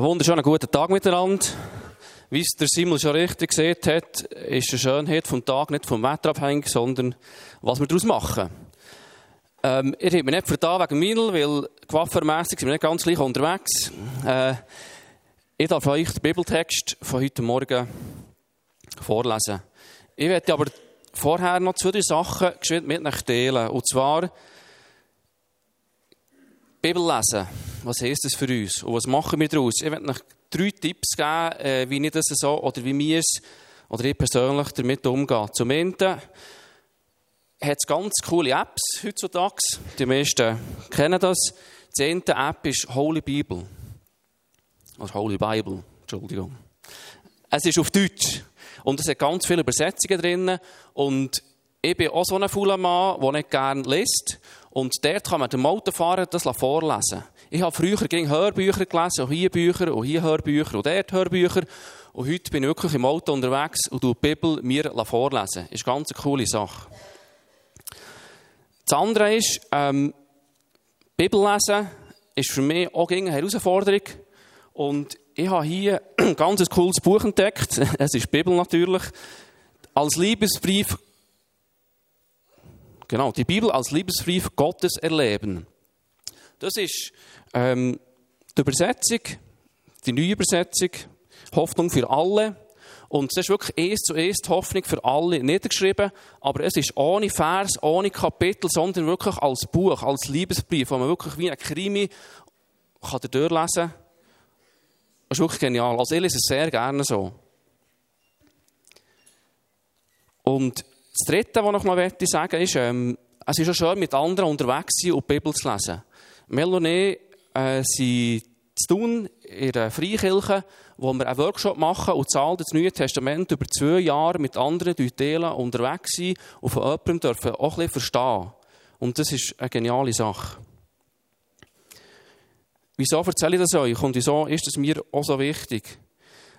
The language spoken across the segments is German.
Einen wunderschönen guten Tag miteinander. Wie es der Simon schon richtig gesehen hat, ist die Schönheit vom Tag nicht vom Wetter abhängig, sondern was wir daraus machen. Ähm, ihr habt mich nicht vertan wegen Minel, weil coiffeurmässig sind wir nicht ganz gleich unterwegs. Äh, ich darf euch den Bibeltext von heute Morgen vorlesen. Ich werde aber vorher noch zwei, drei Sachen geschwind mit euch teilen. Und zwar, Bibel lesen. Was heisst das für uns? Und was machen wir daraus? Ich werde euch drei Tipps geben, äh, wie ich das so, oder wie wir es, oder ich persönlich damit umgehe. Zum einen hat es ganz coole Apps heutzutage. Die meisten kennen das. Die eine App ist Holy Bible. Oder Holy Bible, Entschuldigung. Es ist auf Deutsch. Und es hat ganz viele Übersetzungen drin. Und ich bin auch so ein fauler Mann, der nicht gerne liest. Und dort kann man dem Autofahrer das vorlesen. Ich habe früher gegen Hörbücher gelesen, auch hier Bücher, und hier Hörbücher, und dort Hörbücher. Und heute bin ich wirklich im Auto unterwegs und die Bibel mir vorlesen. Ist eine ganz coole Sache. Das andere ist, ähm, Bibel lesen ist für mich auch eine Herausforderung. Und ich habe hier ein ganz cooles Buch entdeckt. Es ist Bibel natürlich. Als Liebesbrief Genau, die Bibel als Liebesbrief Gottes erleben. Das ist ähm, die Übersetzung, die neue Übersetzung, Hoffnung für alle. Und es ist wirklich eins zu eins Hoffnung für alle niedergeschrieben, aber es ist ohne Vers, ohne Kapitel, sondern wirklich als Buch, als Liebesbrief, wo man wirklich wie ein Krimi kann durchlesen kann. Das ist wirklich genial. Also ich lese es sehr gerne so. Und das Dritte, was ich noch mal sagen möchte, ist, ähm, es ist schon schön, mit anderen unterwegs zu sein und die Bibel zu lesen. Melanie äh, sind zu tun in der Freikirche, wo wir einen Workshop machen und zahlen das Neue Testament über zwei Jahre mit anderen teilen, unterwegs sein und von jemandem dürfen auch ein bisschen verstehen. Und das ist eine geniale Sache. Wieso erzähle ich das euch und wieso ist es mir auch so wichtig?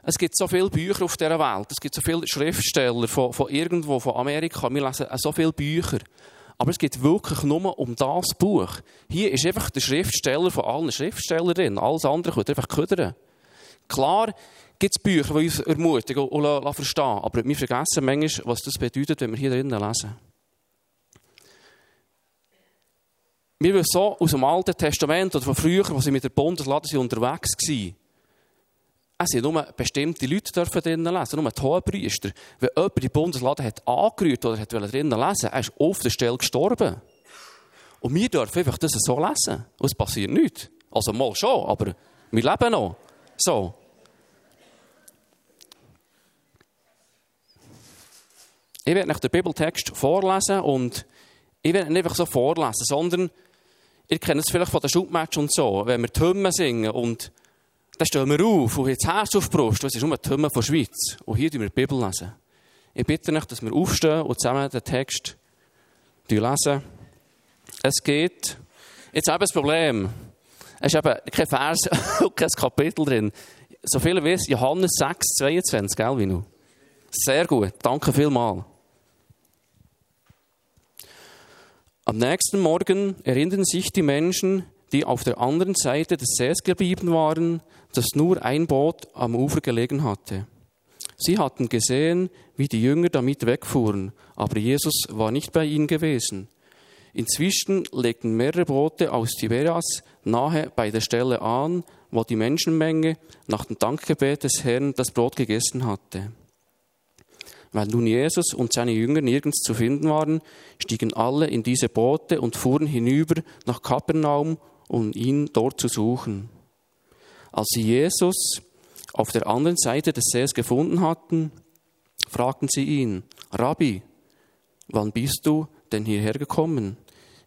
Es gibt so viele Bücher auf dieser Welt. Es gibt so viele Schriftsteller von, von irgendwo, von Amerika. Wir lesen so viele Bücher. Aber es geht wirklich nur um das Buch. Hier ist einfach der Schriftsteller von allen Schriftstellern drin. Alles andere könnt ihr einfach ködern. Klar gibt es Bücher, die uns ermutigen und, und verstehen. Aber wir vergessen manchmal, was das bedeutet, wenn wir hier drinnen lesen. Wir wissen so aus dem Alten Testament oder von früher, wo sie mit der Bundeslade unterwegs waren, es sind nur bestimmte Leute dürfen drinnen lesen, nur die Hohenpriester. Wenn jemand die Bundeslade hat angerührt oder hat drinnen lesen, er ist auf der Stelle gestorben. Und wir dürfen einfach das so lesen. Und es passiert nichts. Also mal schon, aber wir leben noch. So. Ich werde nicht den Bibeltext vorlesen und ich werde nicht einfach so vorlesen, sondern ihr kennt es vielleicht von den Schubmatch und so, wenn wir die Hymnen singen und dann stehen wir auf und haben das Herz auf die Brust. Das ist nur die Hymne von der Schweiz. Und hier lesen wir die Bibel. lesen. Ich bitte euch, dass wir aufstehen und zusammen den Text lesen. Es geht, jetzt ich ein Problem. Es ist eben kein Vers und kein Kapitel drin. So viel wie es Johannes 6, 22, gell, Vino? Sehr gut, danke vielmals. Am nächsten Morgen erinnern sich die Menschen, die auf der anderen Seite des Sees geblieben waren, dass nur ein Boot am Ufer gelegen hatte. Sie hatten gesehen, wie die Jünger damit wegfuhren, aber Jesus war nicht bei ihnen gewesen. Inzwischen legten mehrere Boote aus Tiberias nahe bei der Stelle an, wo die Menschenmenge nach dem Dankgebet des Herrn das Brot gegessen hatte. Weil nun Jesus und seine Jünger nirgends zu finden waren, stiegen alle in diese Boote und fuhren hinüber nach Kapernaum, um ihn dort zu suchen. Als sie Jesus auf der anderen Seite des Sees gefunden hatten, fragten sie ihn, Rabbi, wann bist du denn hierher gekommen?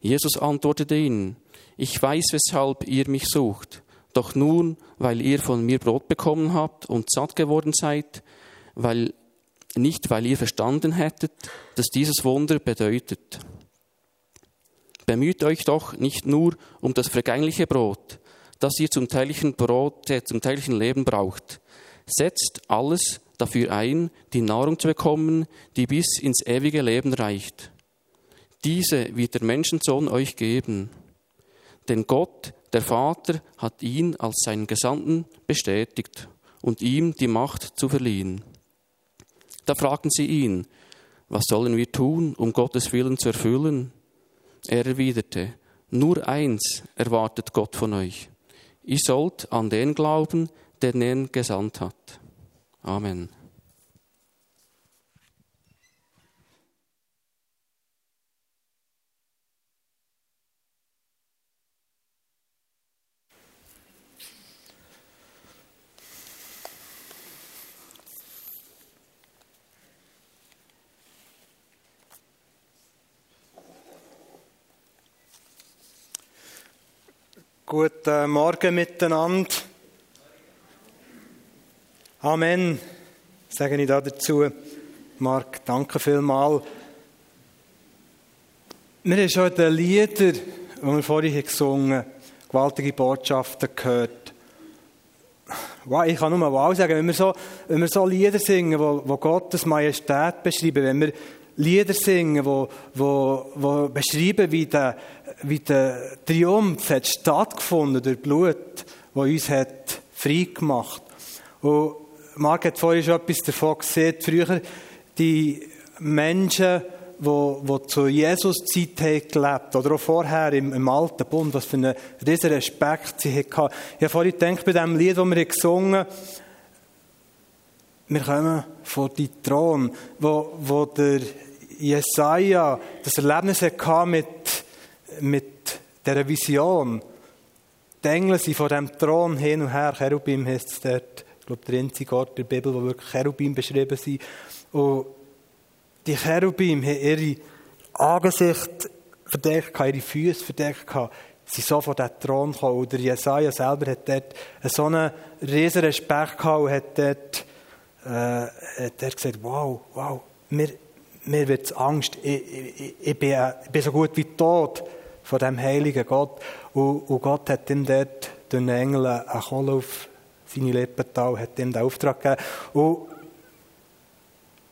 Jesus antwortete ihnen, ich weiß, weshalb ihr mich sucht, doch nun, weil ihr von mir Brot bekommen habt und satt geworden seid, weil, nicht weil ihr verstanden hättet, dass dieses Wunder bedeutet. Bemüht euch doch nicht nur um das vergängliche Brot, das ihr zum täglichen Brot, äh, zum täglichen Leben braucht. Setzt alles dafür ein, die Nahrung zu bekommen, die bis ins ewige Leben reicht. Diese wird der Menschensohn euch geben. Denn Gott, Der Vater hat ihn als seinen Gesandten bestätigt und ihm die Macht zu verliehen. Da fragten sie ihn, was sollen wir tun, um Gottes Willen zu erfüllen? Er erwiderte, nur eins erwartet Gott von euch. Ihr sollt an den glauben, der ihn gesandt hat. Amen. Guten Morgen miteinander. Amen, sage ich da dazu. Marc, danke vielmals. Wir haben schon den Lieder, die wir vorhin gesungen haben, gewaltige Botschaften gehört. Wow, ich kann nur wow sagen, wenn wir so, wenn wir so Lieder singen, wo, wo Gottes Majestät beschreiben, wenn wir Lieder singen, wo, wo, wo beschreiben, wie der, wie der Triumph hat stattgefunden durch Blut, wo uns hat frei gemacht. Und Marc hat vorhin schon etwas davon gesehen. Früher die Menschen, die, die zu Jesus-Zeit gelebt oder auch vorher im, im Alten Bund, was für einen riesen Respekt sie hatten. Ich habe vorhin gedacht, bei dem Lied, das wir gesungen haben, wir kommen vor die Thron, wo, wo der Jesaja das Erlebnis hatte mit, mit dieser Vision. Die Engel sind vor dem Thron hin und her. Cherubim heißt es dort. Ich glaube, der einzige Ort der Bibel, wo wirklich Cherubim beschrieben sind. Und die Cherubim haben ihre Angesicht verdeckt, ihre Füße verdeckt. Sie sind so vor den Thron gekommen. Und der Jesaja selber hat dort so einen riesen Respekt gehabt und hat dort, äh, hat dort gesagt, wow, wow, mir, mir wird Angst. Ich, ich, ich, bin, ich bin so gut wie tot von dem heiligen Gott. Und, und Gott hat ihm dort den Engel eine Kohle auf seine Lippen getan, hat ihm den Auftrag gegeben. Und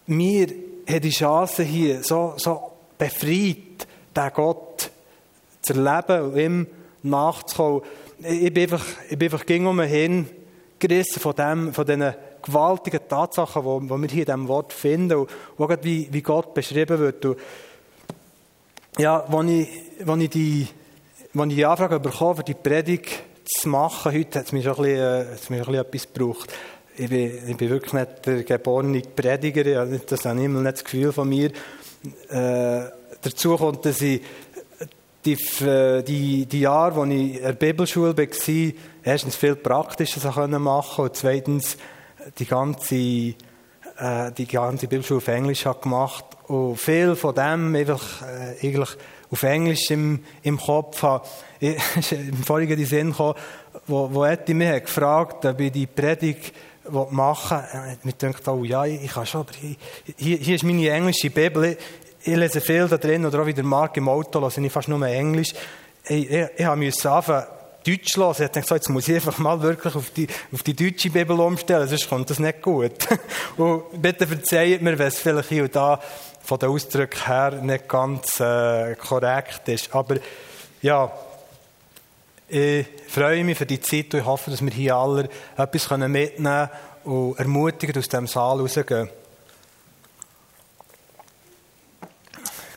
wir haben die Chance hier, so, so befreit, den Gott zu erleben und ihm nachzukommen. Ich bin einfach, ich bin einfach ging um hin gerissen von dem, von diesen gewaltigen Tatsachen, die, die wir hier in diesem Wort finden und auch wie, wie Gott beschrieben wird. Und ja, als ich, als ich, die, als ich die Anfrage bekommen für die Predigt zu machen, heute hat es schon äh, hat mir ein bisschen etwas gebraucht. Ich bin, ich bin wirklich nicht der geborene Prediger, das habe ich immer nicht das Gefühl von mir. Äh, dazu kommt, dass ich die, äh, die, die Jahre, als ich in der Bibelschule war, erstens viel Praktisches machen konnte und zweitens die ganze, äh, die ganze Bibelschule auf Englisch hat gemacht und viel von dem einfach, äh, eigentlich auf Englisch im, im Kopf habe. Ich, im vorigen Sinn gekommen, wo, wo Eti mich hat gefragt, ob ich die Predigt machen will. Ich dachte, oh ja, ich kann schon, aber hier, hier ist meine englische Bibel. Ich, ich lese viel da drin, oder auch wie der Mark im Auto, lese ich fast nur Englisch. Ich, ich, ich musste anfangen, Deutsch hören. Ich dachte, jetzt muss ich einfach mal wirklich auf die, auf die deutsche Bibel umstellen, sonst kommt das nicht gut. Und bitte verzeiht mir, wenn es vielleicht hier und da von den Ausdrücken her nicht ganz äh, korrekt ist. Aber ja, ich freue mich für die Zeit und ich hoffe, dass wir hier alle etwas mitnehmen können und ermutigend aus diesem Saal rausgehen.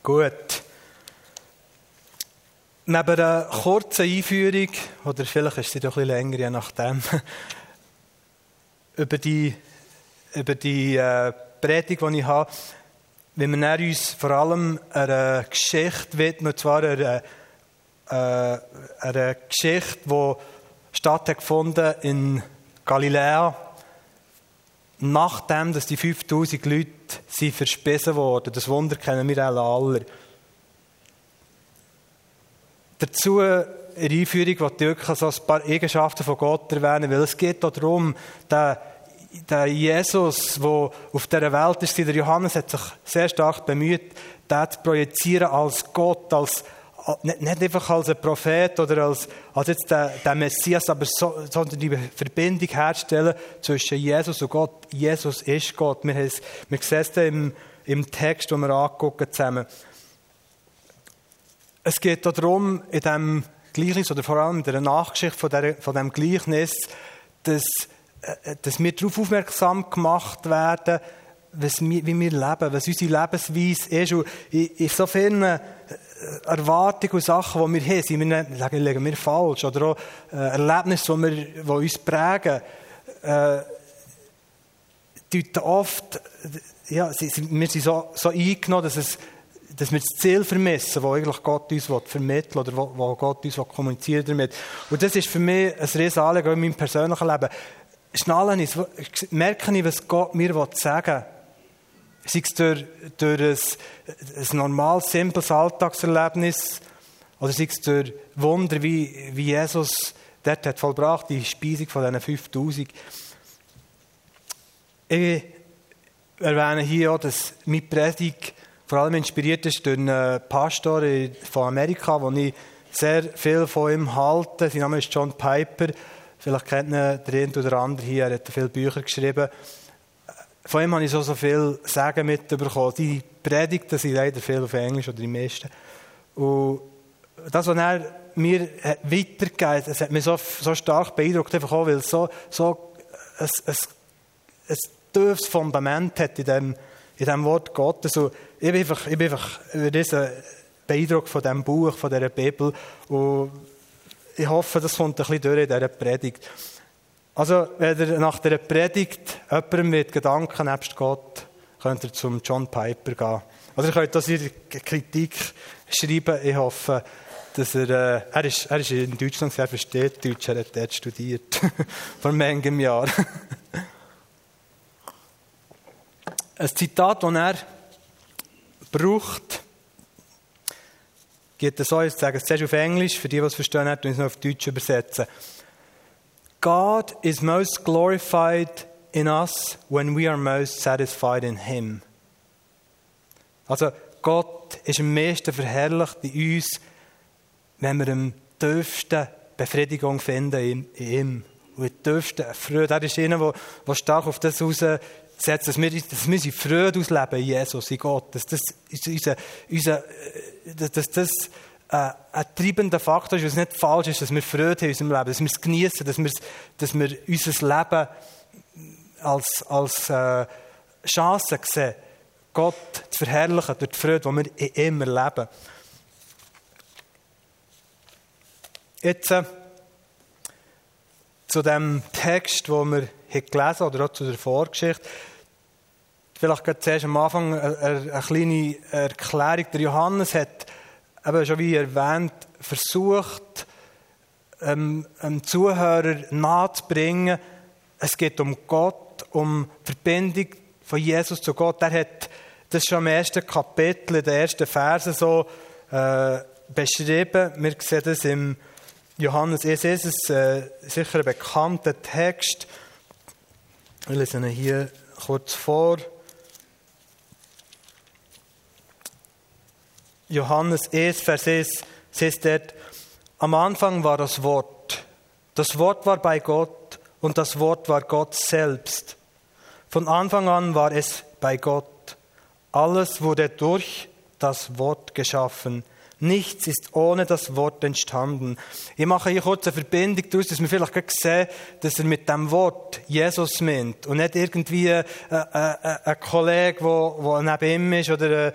Gut. Neben einer kurzen Einführung, oder vielleicht ist sie doch bisschen länger, je nachdem, über die, über die äh, Predigt, die ich habe, wenn wir uns vor allem einer Geschichte widmen, und zwar einer, äh, Geschichte, die stattgefunden in Galiläa, nachdem dass die 5000 Leute sind verspesen wurden. Das Wunder kennen wir alle. Dazu in der Einführung will ich wirklich so ein paar Eigenschaften von Gott erwähnen, weil es geht darum, der, der Jesus, der auf dieser Welt ist, der Johannes hat sich sehr stark bemüht, den zu projizieren als Gott, als, nicht, einfach als ein Prophet oder als, als jetzt der, der Messias, aber so, sondern die Verbindung herzustellen zwischen Jesus und Gott. Jesus ist Gott. Wir, wir sehen es im, im Text, den wir angucken zusammen. Es geht darum, in diesem Gleichnis oder vor allem in der Nachgeschichte von, der, von dem Gleichnis, dass, dass wir darauf aufmerksam gemacht werden, was wir, wie wir leben, was unsere Lebensweise ist. Und in, in so vielen äh, Erwartungen und Sachen, die wir haben, sind wir, nicht, legen wir falsch. Oder auch äh, Erlebnisse, die, wir, die uns prägen, äh, deuten oft, ja, wir sind so, so eingenommen, dass, es, dass wir das Ziel vermissen, das eigentlich Gott uns vermitteln oder wo, Gott uns kommunizieren damit. Und das ist für mich ein riesen Anliegen in meinem persönlichen Leben. Schnallen ist, merke ich, was Gott mir sagen will sei es durch, durch ein, ein normales, simples Alltagserlebnis oder sei es durch Wunder, wie, wie Jesus dort hat vollbracht, die Speisung von diesen 5000. Ich erwähne hier auch, dass meine Predigt vor allem inspiriert ist durch einen Pastor von Amerika, wo ich sehr viel von ihm halte. Sein Name ist John Piper. Vielleicht kennt ihn der eine oder andere hier. Er hat viele Bücher geschrieben. Von ihm habe ich so, so viel Sagen mitbekommen. Die Predigten sind leider viel auf Englisch oder die meisten. Und das, was er mir weitergeht, das hat mich so, so stark beeindruckt, einfach auch, weil es so, so ein, ein, ein tiefes Fundament hat in dem, in dem Wort Gottes. Und ich bin einfach, ich bin einfach über diesen Beeindruck von diesem Buch, von dieser Bibel. Und ich hoffe, das kommt ein bisschen durch in dieser Predigt. Also, wenn ihr nach der Predigt jemandem mit Gedanken nebst Gott, könnt ihr zum John Piper gehen. Oder ihr könnt das in Kritik schreiben. Ich hoffe, dass er, äh, er, ist, er ist in Deutschland, er versteht Deutsch, er hat dort studiert. Vor manchem Jahr. Ein Zitat, das er braucht, geht es so, ich sage es zuerst auf Englisch, für die, die es verstehen, und es noch auf Deutsch übersetzen. God is most glorified in us when we are most satisfied in Him. Also Gott ist am meisten verherrlicht in uns, wenn wir am tiefsten Befriedigung finden in, ihm. Und die tiefste Freude. Er ist einer, der, stark auf das raussetzt, dass wir, dass wir Freude ausleben in Jesus, in Gott. Dass das, unser, unser, dass das äh, ein treibender Faktor ist, was nicht falsch ist, dass wir Freude haben in unserem Leben, dass wir es genießen, dass wir, dass wir unser Leben als, als äh, Chance sehen, Gott zu verherrlichen durch die Freude, die wir immer leben. Jetzt äh, zu dem Text, den wir gelesen haben, oder auch zu der Vorgeschichte. Vielleicht zuerst am Anfang eine, eine kleine Erklärung. Der Johannes hat eben schon wie erwähnt, versucht, ähm, einem Zuhörer nahezubringen, es geht um Gott, um die Verbindung von Jesus zu Gott. Er hat das schon im ersten Kapitel, in den ersten Versen so äh, beschrieben. Wir sehen das im Johannes 1. Es ist äh, sicher ein bekannter Text. Wir lesen ihn hier kurz vor. Johannes 1, Vers 1, heißt dort, am Anfang war das Wort. Das Wort war bei Gott und das Wort war Gott selbst. Von Anfang an war es bei Gott. Alles wurde durch das Wort geschaffen. Nichts ist ohne das Wort entstanden. Ich mache hier kurz eine Verbindung daraus, dass wir vielleicht sehen, dass er mit dem Wort Jesus meint und nicht irgendwie ein, ein, ein Kollege, der neben ihm ist oder äh,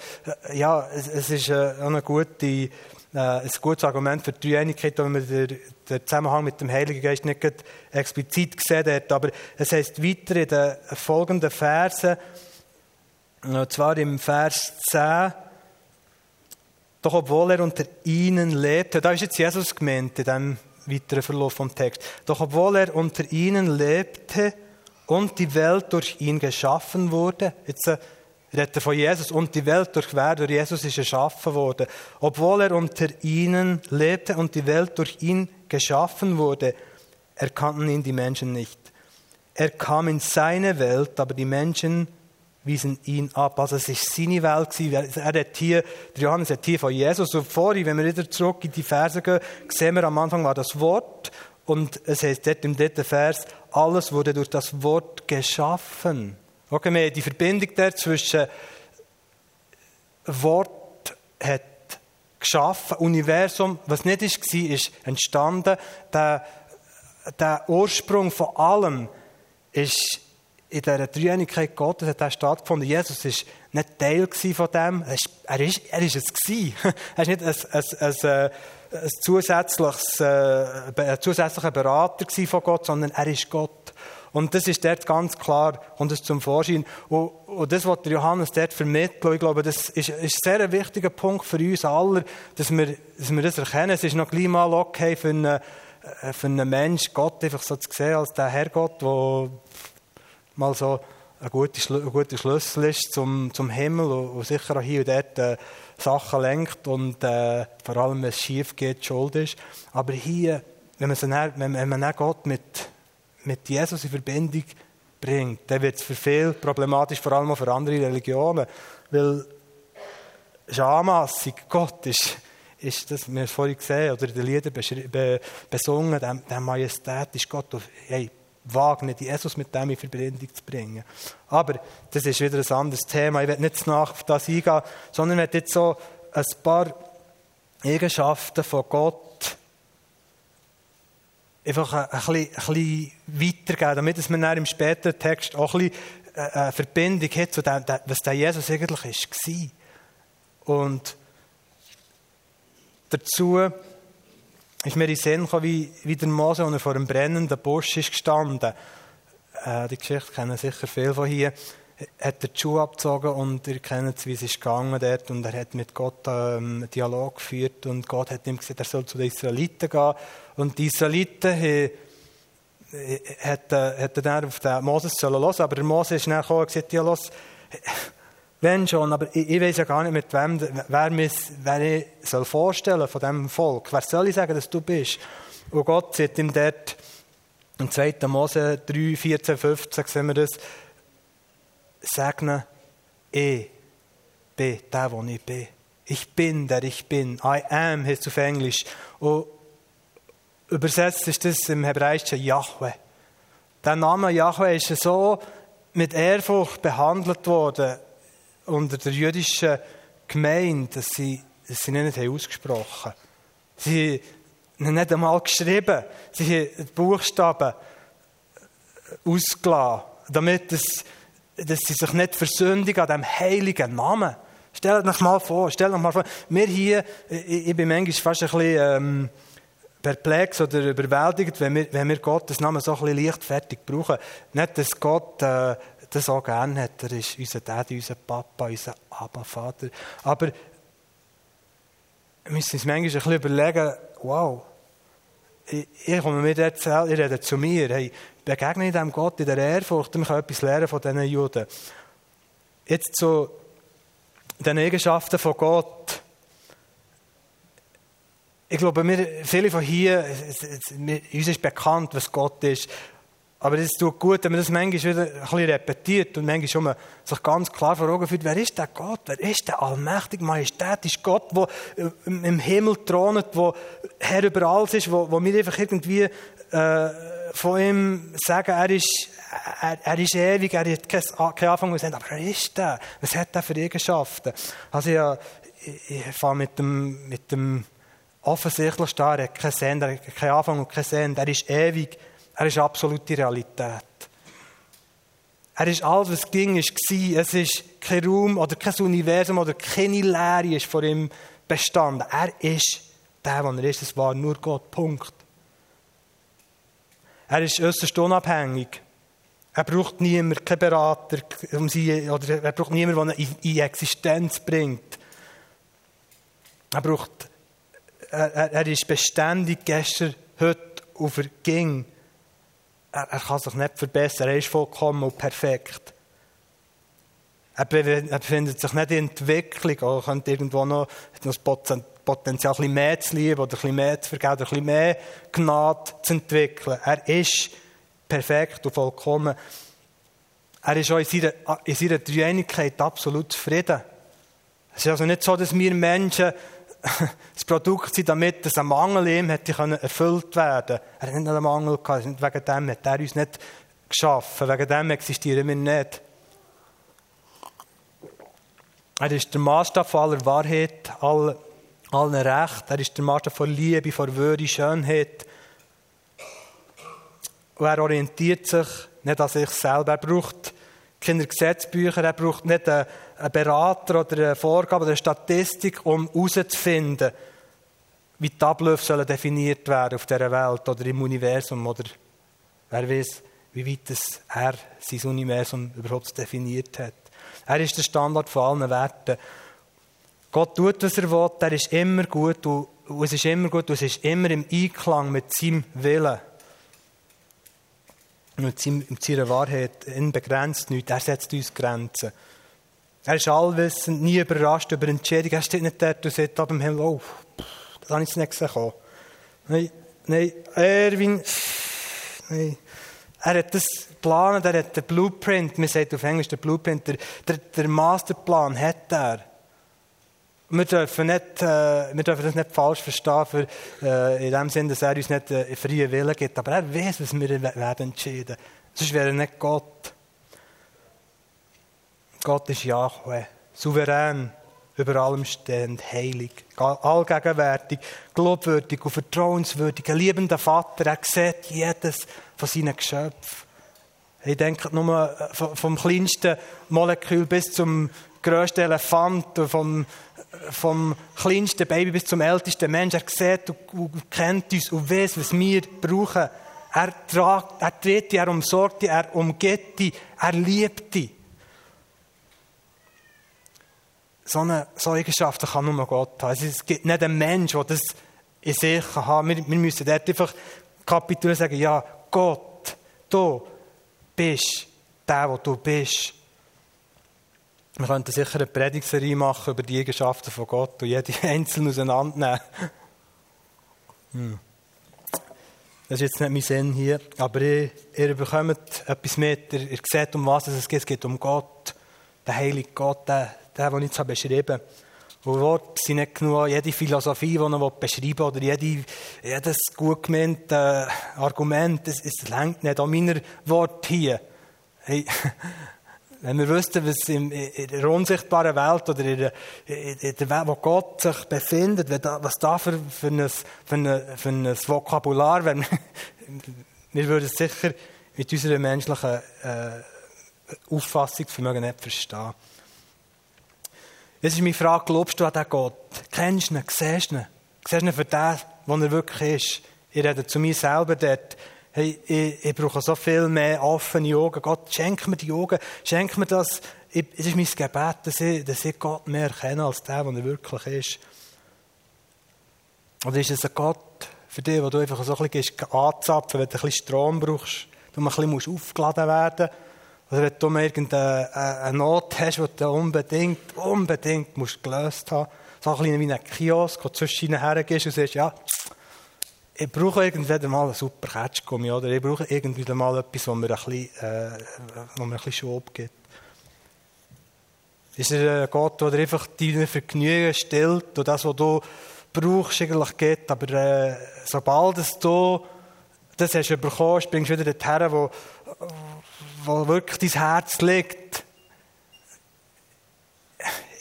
ja, es ist äh, eine gute, äh, ein gutes Argument für die Dreieinigkeit, wenn man den, den Zusammenhang mit dem Heiligen Geist nicht explizit gesehen hat. Aber es heißt weiter in den folgenden Versen, und zwar im Vers 10, doch obwohl er unter ihnen lebte, da ist jetzt Jesus gemeint in dem weiteren Verlauf vom Text, doch obwohl er unter ihnen lebte und die Welt durch ihn geschaffen wurde, jetzt äh, redet er von Jesus, und die Welt durch wer? Durch Jesus ist erschaffen worden. Obwohl er unter ihnen lebte und die Welt durch ihn geschaffen wurde, erkannten ihn die Menschen nicht. Er kam in seine Welt, aber die Menschen wiesen ihn ab. Also es war seine Welt. Er hat hier, der Johannes hat hier von Jesus. Und vorhin, wenn wir wieder zurück in die Verse gehen, sehen wir am Anfang war das Wort. Und es heißt dort im dritten Vers, alles wurde durch das Wort geschaffen. Okay, wir haben die Verbindung der zwischen Wort hat geschaffen. Universum, was nicht war, ist entstanden. Der, der Ursprung von allem ist in dieser Dreieinigkeit Gottes hat er stattgefunden. Jesus war nicht Teil von dem. Er ist, er ist, er ist es gewesen. Er war nicht ein, ein, ein, äh, ein, zusätzliches, äh, ein zusätzlicher Berater von Gott, sondern er ist Gott. Und das ist dort ganz klar und das zum Vorschein. Und, und das, was Johannes dort vermittelt, ich glaube, das ist, ist ein sehr wichtiger Punkt für uns alle, dass wir, dass wir das erkennen. Es ist noch gleich mal okay für einen, äh, für einen Mensch, Gott einfach so zu sehen als der Herrgott, der mal so ein guter, ein guter Schlüssel ist zum, zum Himmel und, sicher auch hier und dort äh, Sachen lenkt und äh, vor allem, wenn es schief geht, schuld ist. Aber hier, wenn man, dann, wenn, wenn man dann Gott mit mit Jesus in Verbindung bringt, dann wird es für viele problematisch, vor allem auch für andere Religionen. Weil Schamassig, Gott ist, ist das, wir haben es vorhin gesehen, oder in den Liedern be, besungen, der, der majestätische Gott, auf, hey, wage nicht, Jesus mit dem in Verbindung zu bringen. Aber das ist wieder ein anderes Thema. Ich werde nicht nach auf das eingehen, sondern ich werde jetzt so ein paar Eigenschaften von Gott einfach ein, bisschen, ein bisschen weitergeben, damit man dann im späteren Text auch ein bisschen äh, eine Verbindung hat zu dem, was der Jesus eigentlich war. Und dazu ist mir in den Sinn gekommen, wie, wie der Mose, als er vor einem brennenden Busch ist gestanden. Äh, die Geschichte kennen sicher viele von hier. Hat er die Schuhe abgezogen und ihr kennt, wie es ist gegangen dort. Und er hat mit Gott ähm, einen Dialog geführt und Gott hat ihm gesagt, er soll zu den Israeliten gehen. Und die Israeliten haben hat, äh, hat dann auf den Moses sollen hören, aber der Mose ist dann gekommen und gesagt, ja, los, wenn schon, aber ich, ich weiß ja gar nicht, mit wem, wer, mich, wer ich soll vorstellen von diesem Volk. Wer soll ich sagen, dass du bist? Und Gott sagt ihm dort, im 2. Mose 3, 14, 15 sehen wir das, segnen, ich bin der, wo ich bin. Ich bin, der ich bin. I am heißt auf Englisch. Und übersetzt ist das im Hebräischen Yahweh. Der Name Yahweh ist so mit Ehrfurcht behandelt worden unter der jüdischen Gemeinde, dass sie, dass sie nicht ausgesprochen haben. Sie haben nicht einmal geschrieben. Sie haben die Buchstaben ausgelassen, damit es dass sie sich nicht versündigen an dem heiligen Namen. Stellt euch mal vor, stellt euch mal vor, wir hier, ich, ich bin manchmal fast ein bisschen ähm, perplex oder überwältigt, wenn wir, wenn wir Gottes Namen so ein bisschen leichtfertig brauchen. Nicht, dass Gott äh, das auch gerne hat. Er ist unser Daddy, unser Papa, unser Abba-Vater. Aber wir müssen uns manchmal ein bisschen überlegen, wow, ich, ich komme mir dort, ich rede zu mir, hey, begegne ich dem Gott in der Ehrfurcht, dann kann ich etwas lernen von diesen Juden. Jetzt zu den Eigenschaften von Gott. Ich glaube, wir, viele von hier, uns ist bekannt, was Gott ist. Aber es tut gut, wenn man das manchmal wieder ein bisschen repetiert und manchmal schon mal sich ganz klar vor Augen führt, wer ist der Gott? Wer ist der allmächtige, majestätische Gott, der im Himmel thront, der Herr über alles ist, wo, wo wir einfach irgendwie äh, von ihm sagen, er ist, er, er ist ewig, er hat keinen kein Anfang und aber er ist der. Was hat er für Eigenschaften? Also ja, ich, ich fange mit dem, mit dem offensichtlich da, er hat keinen Ende, keinen Anfang und kein Ende, er ist ewig, er ist absolute Realität. Er ist alles, was ging, ist. Es ist kein Raum oder kein Universum oder keine Leere ist vor ihm bestanden. Er ist der, der er ist. Es war nur Gott. Punkt. Er ist äußerst unabhängig. Er braucht niemanden, keinen Berater, um sie, oder er braucht niemanden, der ihn in Existenz bringt. Er braucht, er, er ist beständig, gestern, heute und verging. Er, er kann sich nicht verbessern, er ist vollkommen und perfekt. Er befindet sich nicht in Entwicklung, oder könnte irgendwo noch, noch Potenzial, ein bisschen mehr zu lieben oder ein bisschen mehr zu vergeben oder ein bisschen mehr Gnade zu entwickeln. Er ist perfekt und vollkommen. Er ist auch in seiner, in seiner Dreieinigkeit absolut zufrieden. Es ist also nicht so, dass wir Menschen das Produkt sind, damit es ein Mangel ihm hätte erfüllt werden Er hat nicht einen Mangel gehabt, wegen dem hat er uns nicht geschaffen, wegen dem existieren wir nicht. Er ist der Maßstab aller Wahrheit, aller allen Recht. Er ist der Master von Liebe, von Würde, Schönheit. Und er orientiert sich nicht an sich selber. Er braucht keine Gesetzbücher, er braucht nicht einen Berater oder eine Vorgabe oder eine Statistik, um herauszufinden, wie die Abläufe sollen definiert werden auf dieser Welt oder im Universum oder wer weiß, wie weit es er sein Universum überhaupt definiert hat. Er ist der Standard von allen Werten. Gott tut, was er will, er ist immer gut und, es ist immer gut und es ist immer im Einklang mit seinem Willen. Mit, seinem, mit seiner Wahrheit. Ihn begrenzt nichts, er setzt uns Grenzen. Er ist allwissend, nie überrascht über Entscheidungen. Er steht nicht dort und sagt ab dem Himmel, oh, das habe ich nicht gesehen. Nein, nein, Erwin, nein. Er hat das geplant, er hat den Blueprint, man sagt auf Englisch den Blueprint, der, der, der Masterplan hat er. Wir dürfen, nicht, äh, wir dürfen das nicht falsch verstehen, für, äh, in dem Sinne, dass er uns nicht äh, freien Willen gibt. Aber er weiß, was wir werden entschieden. Sonst wäre er nicht Gott. Gott ist Yahweh, souverän, über allem stehend, heilig, allgegenwärtig, glaubwürdig und vertrauenswürdig, ein liebender Vater. Er sieht jedes von seinen Geschöpfen. Ich denke nur äh, vom kleinsten Molekül bis zum grössten Elefant, vom, vom kleinsten Baby bis zum ältesten Mensch. Er sieht und, kennt uns und weiß, was wir brauchen. Er tragt, er tritt er umsorgt dich, er umgeht dich, er liebt dich. So eine so Eigenschaften kann nur Gott haben. Also es gibt nicht einen Mensch, der das in sich kann haben. Wir, wir müssen dort einfach kapitulieren sagen, ja, Gott, du bist der, der du bist. Wir könnten sicher eine Predigserie machen über die Eigenschaften von Gott und jede einzeln auseinandernehmen. Hm. Das ist jetzt nicht mein Sinn hier, aber ihr, ihr bekommt etwas mit, ihr, ihr seht, um was es geht. Es geht um Gott, den heiligen Gott, den, den, den ich jetzt beschrieben habe. Und Worte sind nicht genug, jede Philosophie, die er beschreiben will, oder jede, jedes gut gemeinte Argument, es, es längt nicht an meiner Worte hier. Hey, wenn wir wüssten, was in, der unsichtbaren Welt oder in der, in der Welt, wo Gott sich befindet, was da für, für, ein, für, ein, für ein Vokabular wäre, wir würden es sicher mit unserer menschlichen äh, Auffassungsvermögen nicht verstehen. Jetzt ist meine Frage, glaubst du an diesen Gott? Kennst du ihn? Siehst du ihn? Siehst du ihn für den, was er wirklich ist? Ich rede zu mir selber dort. Hey, ich, ich brauche so viel mehr offene Augen. Gott, schenk mir die Augen. Schenk mir das. Ich, es ist mein Gebet, dass ich, dass ich Gott mehr erkenne als der, der er wirklich ist. Oder ist es ein Gott für dich, wo du einfach so ein bisschen anzapfen wenn du ein bisschen Strom brauchst, du ein bisschen aufgeladen werden musst? Oder wenn du mal irgendeine Not hast, die du unbedingt, unbedingt musst gelöst haben so ein bisschen wie ein Kiosk, wo du zwischen hergehst und sagst, ja, ich brauche irgendwie mal einen super Ketschgummi, oder? Ich brauche irgendwie mal etwas, was mir ein bisschen, äh, mir ein bisschen Schub gibt. Ist er ein Gott, der dir einfach deine Vergnügen stillt und das, was du brauchst, eigentlich geht, aber äh, sobald es du das hast du bekommen, springst du wieder dorthin, wo, wo wirklich dein Herz liegt.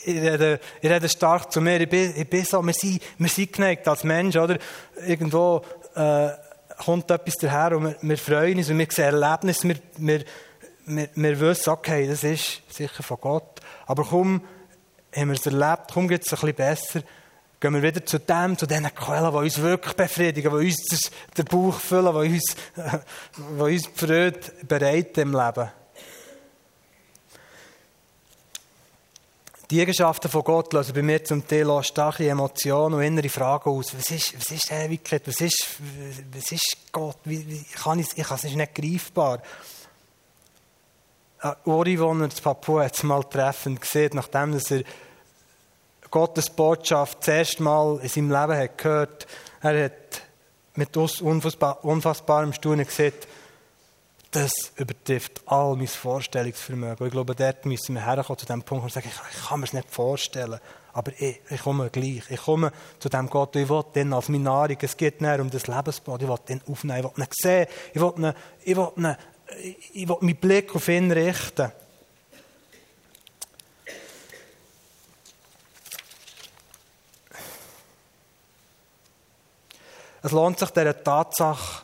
Ich rede, ich rede stark zu mir. Ich bin, ich bin so, wir sind, wir sind geneigt als Mensch, oder? Irgendwo äh, kommt etwas daher und wir, wir, freuen uns und wir sehen Erlebnisse. Wir, wir, wir, wir wissen, okay, das ist sicher von Gott. Aber kaum haben wir es erlebt, kaum geht es ein bisschen besser, gehen wir wieder zu dem, zu diesen Quellen, die uns wirklich befriedigen, die uns den Bauch füllen, die uns, die uns die Freude bereiten im Leben. Die Eigenschaften von Gott lösen bei mir zum Teil auch starke Emotionen und innere Fragen aus. Was ist, was ist Ewigkeit? Was ist, was ist Gott? Wie, wie kann ich, ich kann es nicht greifbar. Äh, Uri, wo er das Papua hat mal treffend gesehen, nachdem er Gottes Botschaft das erste Mal in seinem Leben hat gehört. Er hat mit unfassbar, unfassbarem Staunen gesehen, das übertrifft all mein Vorstellungsvermögen. Ich glaube, dort müssen wir herkommen zu dem Punkt und sagen, ich, kann mir es nicht vorstellen. Aber ich, ich komme gleich. Ich komme zu dem Gott, ich will den als meine Nahrung. Es geht näher um das Lebensbad. Ich will den aufnehmen. Ich will ihn sehen. Ich will, ihn, ich will, ihn, ich will meinen Blick auf ihn richten. Es lohnt sich, dieser Tatsache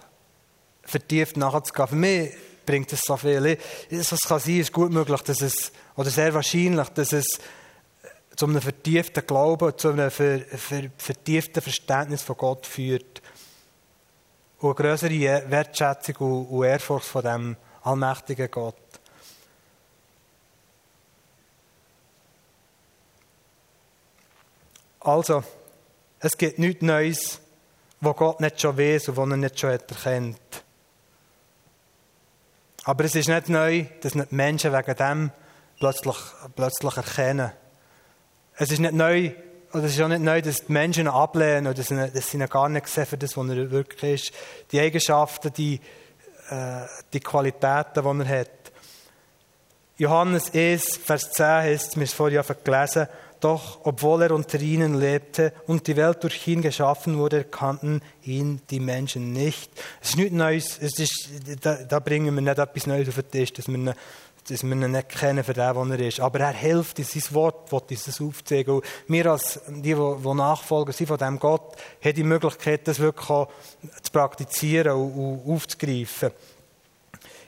vertieft nachzugehen. Für mich bringt es so viel. Es kann sein, ist gut möglich, dass es, oder sehr wahrscheinlich, dass es zu einem vertieften Glauben, zu einem ver, ver, vertieften Verständnis von Gott führt. Und eine größere Wertschätzung und, und Ehrfurcht von dem allmächtigen Gott. Also, es gibt nichts Neues, was Gott nicht schon weiß und was er nicht schon erkennt. Aber es ist nicht neu, dass nicht Menschen wegen dem plötzlich, plötzlich erkennen. Es ist nicht neu, oder es ist auch nicht neu, dass die Menschen ihn ablehnen oder dass sie, dass sie ihn gar nicht sehen für das, was er wirklich ist. Die Eigenschaften, die, äh, die Qualitäten, die er hat. Johannes 1, Vers 10 heißt, wir haben es vorhin gelesen, doch obwohl er unter ihnen lebte und die Welt durch ihn geschaffen wurde, kannten ihn die Menschen nicht. Es ist nichts Neues, es ist, da, da, bringen wir nicht etwas Neues auf den Tisch, dass wir ihn, dass wir ihn nicht kennen für den, was er ist. Aber er hilft, sein Wort will uns das aufzeigen. Und wir als die, die, Nachfolger sind von diesem Gott, haben die Möglichkeit, das wirklich zu praktizieren und aufzugreifen.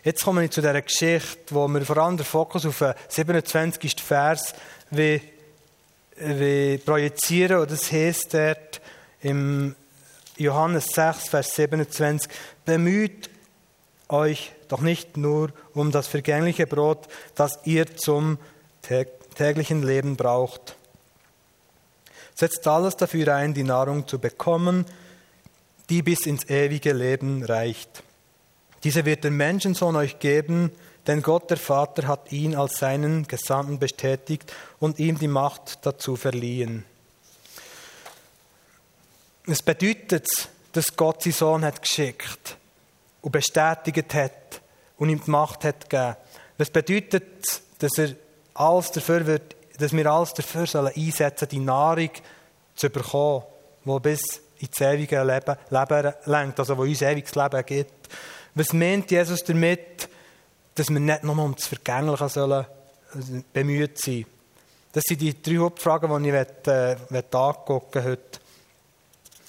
Jetzt komme ich zu dieser Geschichte, wo wir vor allem den Fokus auf den 27. Vers wie projizieren. Und das heißt dort im Johannes 6, Vers 27, bemüht euch doch nicht nur um das vergängliche Brot, das ihr zum täglichen Leben braucht. Setzt alles dafür ein, die Nahrung zu bekommen, die bis ins ewige Leben reicht. Diese wird der Menschensohn euch geben, denn Gott der Vater hat ihn als seinen Gesandten bestätigt und ihm die Macht dazu verliehen. Es bedeutet, dass Gott seinen Sohn hat geschickt und bestätigt hat und ihm die Macht hat gegeben. Das bedeutet, dass er alles dafür wird, dass wir alles dafür sollen einsetzen, die Nahrung zu bekommen, die bis ins ewige Leben, Leben lenkt, also wo uns ewiges Leben gibt. Was meint Jesus damit? Dass wir nicht nur um das Vergängliche sollen äh, bemüht sein Das sind die drei Hauptfragen, die ich heute äh, angucken heute.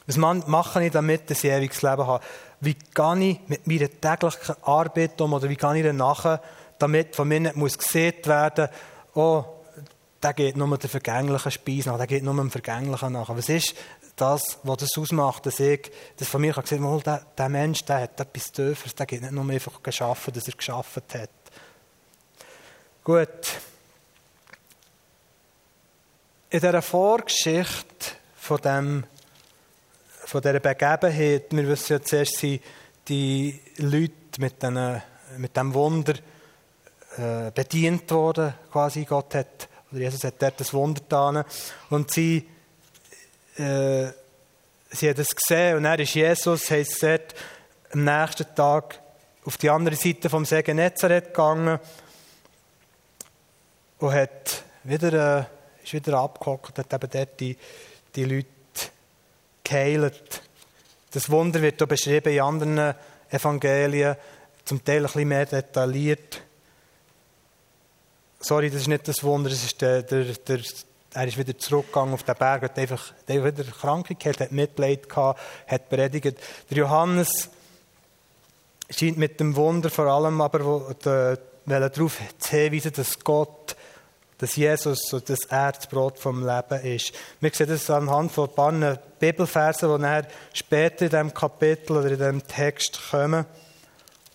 Was mache ich damit, dass ich ewiges Leben habe? Wie gehe ich mit meiner täglichen Arbeit um oder wie gehe ich nachher, damit von mir nicht muss gesehen werden oh, der geht nur der vergänglichen Speise nach, der geht nur dem Vergänglichen nach. Was ist das, was das ausmacht, dass ich dass von mir kann sehen kann, der, der Mensch der hat etwas Tieferes, der geht nicht nur einfach geschaffen, dass er geschaffen hat. Gut. In dieser Vorgeschichte von, dem, von dieser Begebenheit, wir wissen ja zuerst, sind die Leute mit, den, mit dem Wunder äh, bedient worden, quasi Gott hat, oder Jesus hat dort das Wunder getan und sie äh, sie hat es gesehen und er ist Jesus, heisst es am nächsten Tag auf die andere Seite vom See Genezareth gegangen und hat wieder, äh, ist wieder abgehockt, hat eben dort die, die Leute geheilt. Das Wunder wird hier beschrieben in anderen Evangelien, zum Teil ein bisschen mehr detailliert. Sorry, das ist nicht das Wunder, das ist der, der, der er ist wieder zurückgegangen auf den Berg, hat einfach hat wieder Krankheit gehabt, hat Mitleid gehabt, hat predigt. Der Johannes scheint mit dem Wunder vor allem aber darauf zu hinweisen, dass Gott, dass Jesus und das Erzbrot vom Leben ist. Wir sehen das anhand von ein paar Bibelversen, die später in diesem Kapitel oder in diesem Text kommen.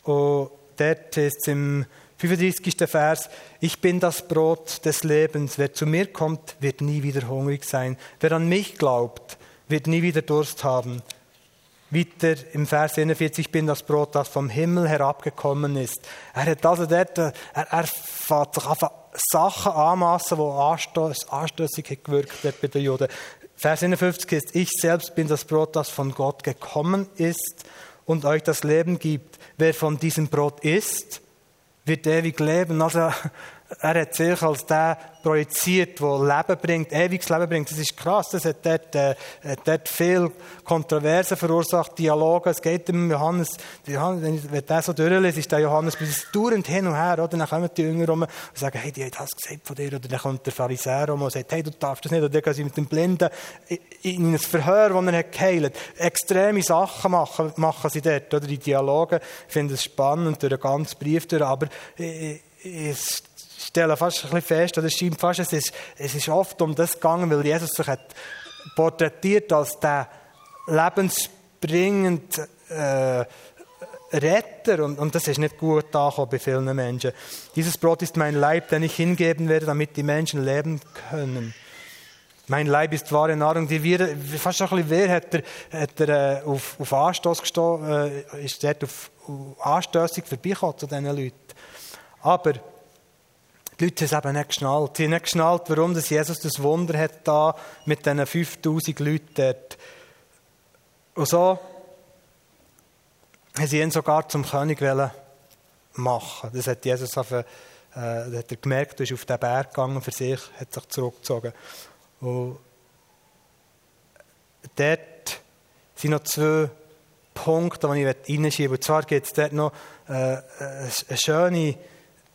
Und dort ist es im 35. Vers, ich bin das Brot des Lebens. Wer zu mir kommt, wird nie wieder hungrig sein. Wer an mich glaubt, wird nie wieder Durst haben. Weiter im Vers 41, ich bin das Brot, das vom Himmel herabgekommen ist. Er hat also dort, er, er fährt sich einfach Sachen anmassen, die anstößig gewirkt wird bei den Juden. Vers 51 ist, ich selbst bin das Brot, das von Gott gekommen ist und euch das Leben gibt. Wer von diesem Brot isst, wird ewig leben. Also, er hat sich als der projiziert, der Leben bringt, ewiges Leben bringt. Das ist krass. Das hat dort, äh, hat dort viel Kontroversen verursacht, Dialoge. Es geht um Johannes, Johannes wenn der so durchliest, ist der Johannes bis dauernd hin und her, oder? Dann kommen die Jünger rum und sagen, hey, die hat das gesagt von dir. Oder dann kommt der Pharisäer rum und sagt, hey, du darfst das nicht. Oder dann gehen sie mit dem Blinden in ein Verhör, das er hat geheilt. Extreme Sachen machen, machen sie dort, oder? Die Dialoge. Ich finde es spannend, durch den ganzen Brief durch. Aber, es stelle fast ein bisschen fest, oder es scheint fast, es ist, es ist oft um das gegangen, weil Jesus sich hat porträtiert als der lebensbringende äh, Retter und, und das ist nicht gut angekommen bei vielen Menschen. Dieses Brot ist mein Leib, den ich hingeben werde, damit die Menschen leben können. Mein Leib ist wahre Nahrung, die wir, fast ein bisschen wer hat er, hat er äh, auf, auf Anstoß gestoßen, äh, ist dort auf, auf anstößig vorbeigekommen zu diesen Leuten. Aber die Leute haben es eben nicht geschnallt. Sie haben nicht geschnallt, warum das Jesus das Wunder hat da mit diesen 5000 Leuten dort. Und so haben sie ihn sogar zum König machen Das hat Jesus auf, äh, hat er gemerkt, er ist auf den Berg gegangen für sich, hat sich zurückgezogen. Und dort sind noch zwei Punkte, die ich reinschieben will. Und zwar gibt es dort noch äh, eine schöne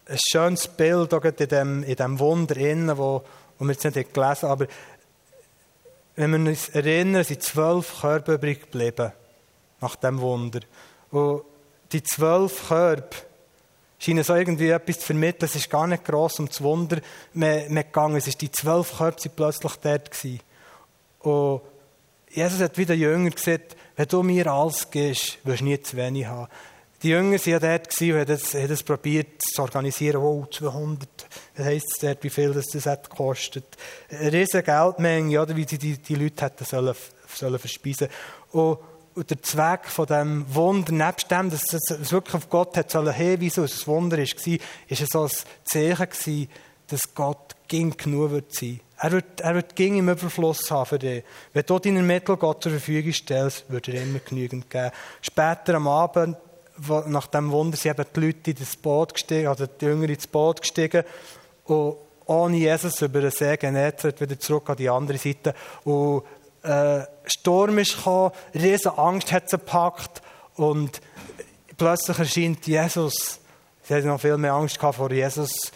ein schönes Bild in diesem, in diesem Wunder, innen, wo, wo wir jetzt nicht gelesen haben. Aber wenn wir uns erinnern, sind zwölf Körper übrig geblieben nach dem Wunder. Und die zwölf Körper scheinen so irgendwie etwas zu vermitteln. Es ist gar nicht gross um das Wunder gegangen. Es ist die zwölf Körper sind plötzlich dort gewesen. Und Jesus hat wieder Jünger gesagt, wenn du mir alles gibst, wirst du nie zu wenig haben. Die Jünger waren ja dort und haben es, es probiert zu organisieren. Oh, 200, was heisst es dort, wie viel das, das hat gekostet? Eine riesige Geldmenge, oder, wie die, die, die Leute hätten sollen, sollen verspeisen und, und der Zweck von diesem Wunder, nebst dem, dass es wirklich auf Gott hat sollen hinweisen, was das Wunder war, war es so ein Zeichen gewesen, dass Gott ging genug wird sein. Er wird, er wird ging im Überfluss haben für dich. Wenn du deine Mittel Gott zur Verfügung stellst, wird er immer genügend geben. Später am Abend nach dem Wunder sind eben die Leute in Boot gestiegen, also die Jünger ins Boot gestiegen und ohne Jesus über den See Genezareth wieder zurück an die andere Seite. Und äh, Sturm ist gekommen, riesen Angst hat sie gepackt und plötzlich erscheint Jesus. Sie hatten noch viel mehr Angst vor Jesus,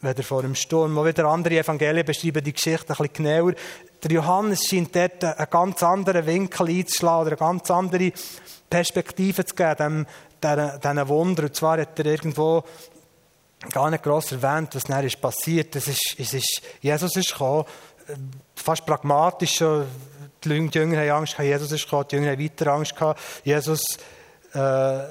weder vor dem Sturm. Auch wieder andere Evangelien beschreiben die Geschichte ein bisschen genauer. Der Johannes scheint dort einen ganz anderen Winkel einzuschlagen oder eine ganz andere Perspektive zu geben, diesen Wunder. Und zwar hat er irgendwo gar nicht gross erwähnt, was dann ist passiert. Es ist, es ist, Jesus ist gekommen, fast pragmatisch. Die Jünger haben Angst gehabt, Jesus ist gekommen, die Jünger haben weiter Angst gehabt. Jesus, äh,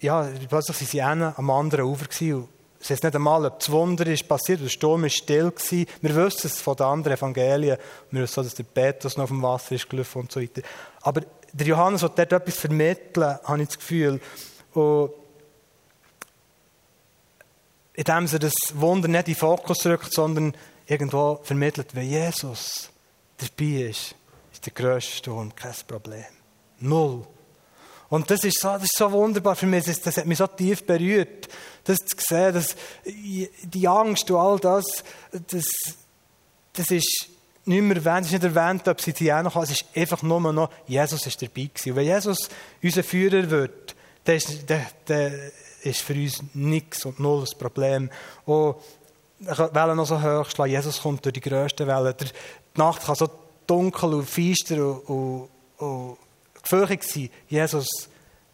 ja, plötzlich sind sie am anderen Ufer gewesen. Es ist nicht einmal, ob das Wunder ist passiert, der Sturm war still. Gewesen. Wir wissen es von den anderen Evangelien. Wir wissen, dass der Petrus noch auf dem Wasser ist gelaufen und so weiter. Aber der Johannes hat dort etwas vermitteln, habe ich das Gefühl. Und indem er das Wunder nicht in den Fokus rückt, sondern irgendwo vermittelt, wenn Jesus dabei ist, ist der grösste Sturm kein Problem. Null. Und das ist so, das ist so wunderbar für mich, das hat mich so tief berührt, das zu sehen, dass die Angst und all das, das, das ist nicht mehr erwähnt, es ist nicht erwähnt, ob sie die auch noch. Es ist einfach nur noch, Jesus ist dabei gewesen. Und wenn Jesus unser Führer wird, dann ist, dann, dann ist für uns nichts und null das Problem. Und die Wellen noch so hoch schlagen, Jesus kommt durch die grössten Wellen. Die Nacht kann so dunkel und feister und, und, und gefürchtet sein. Jesus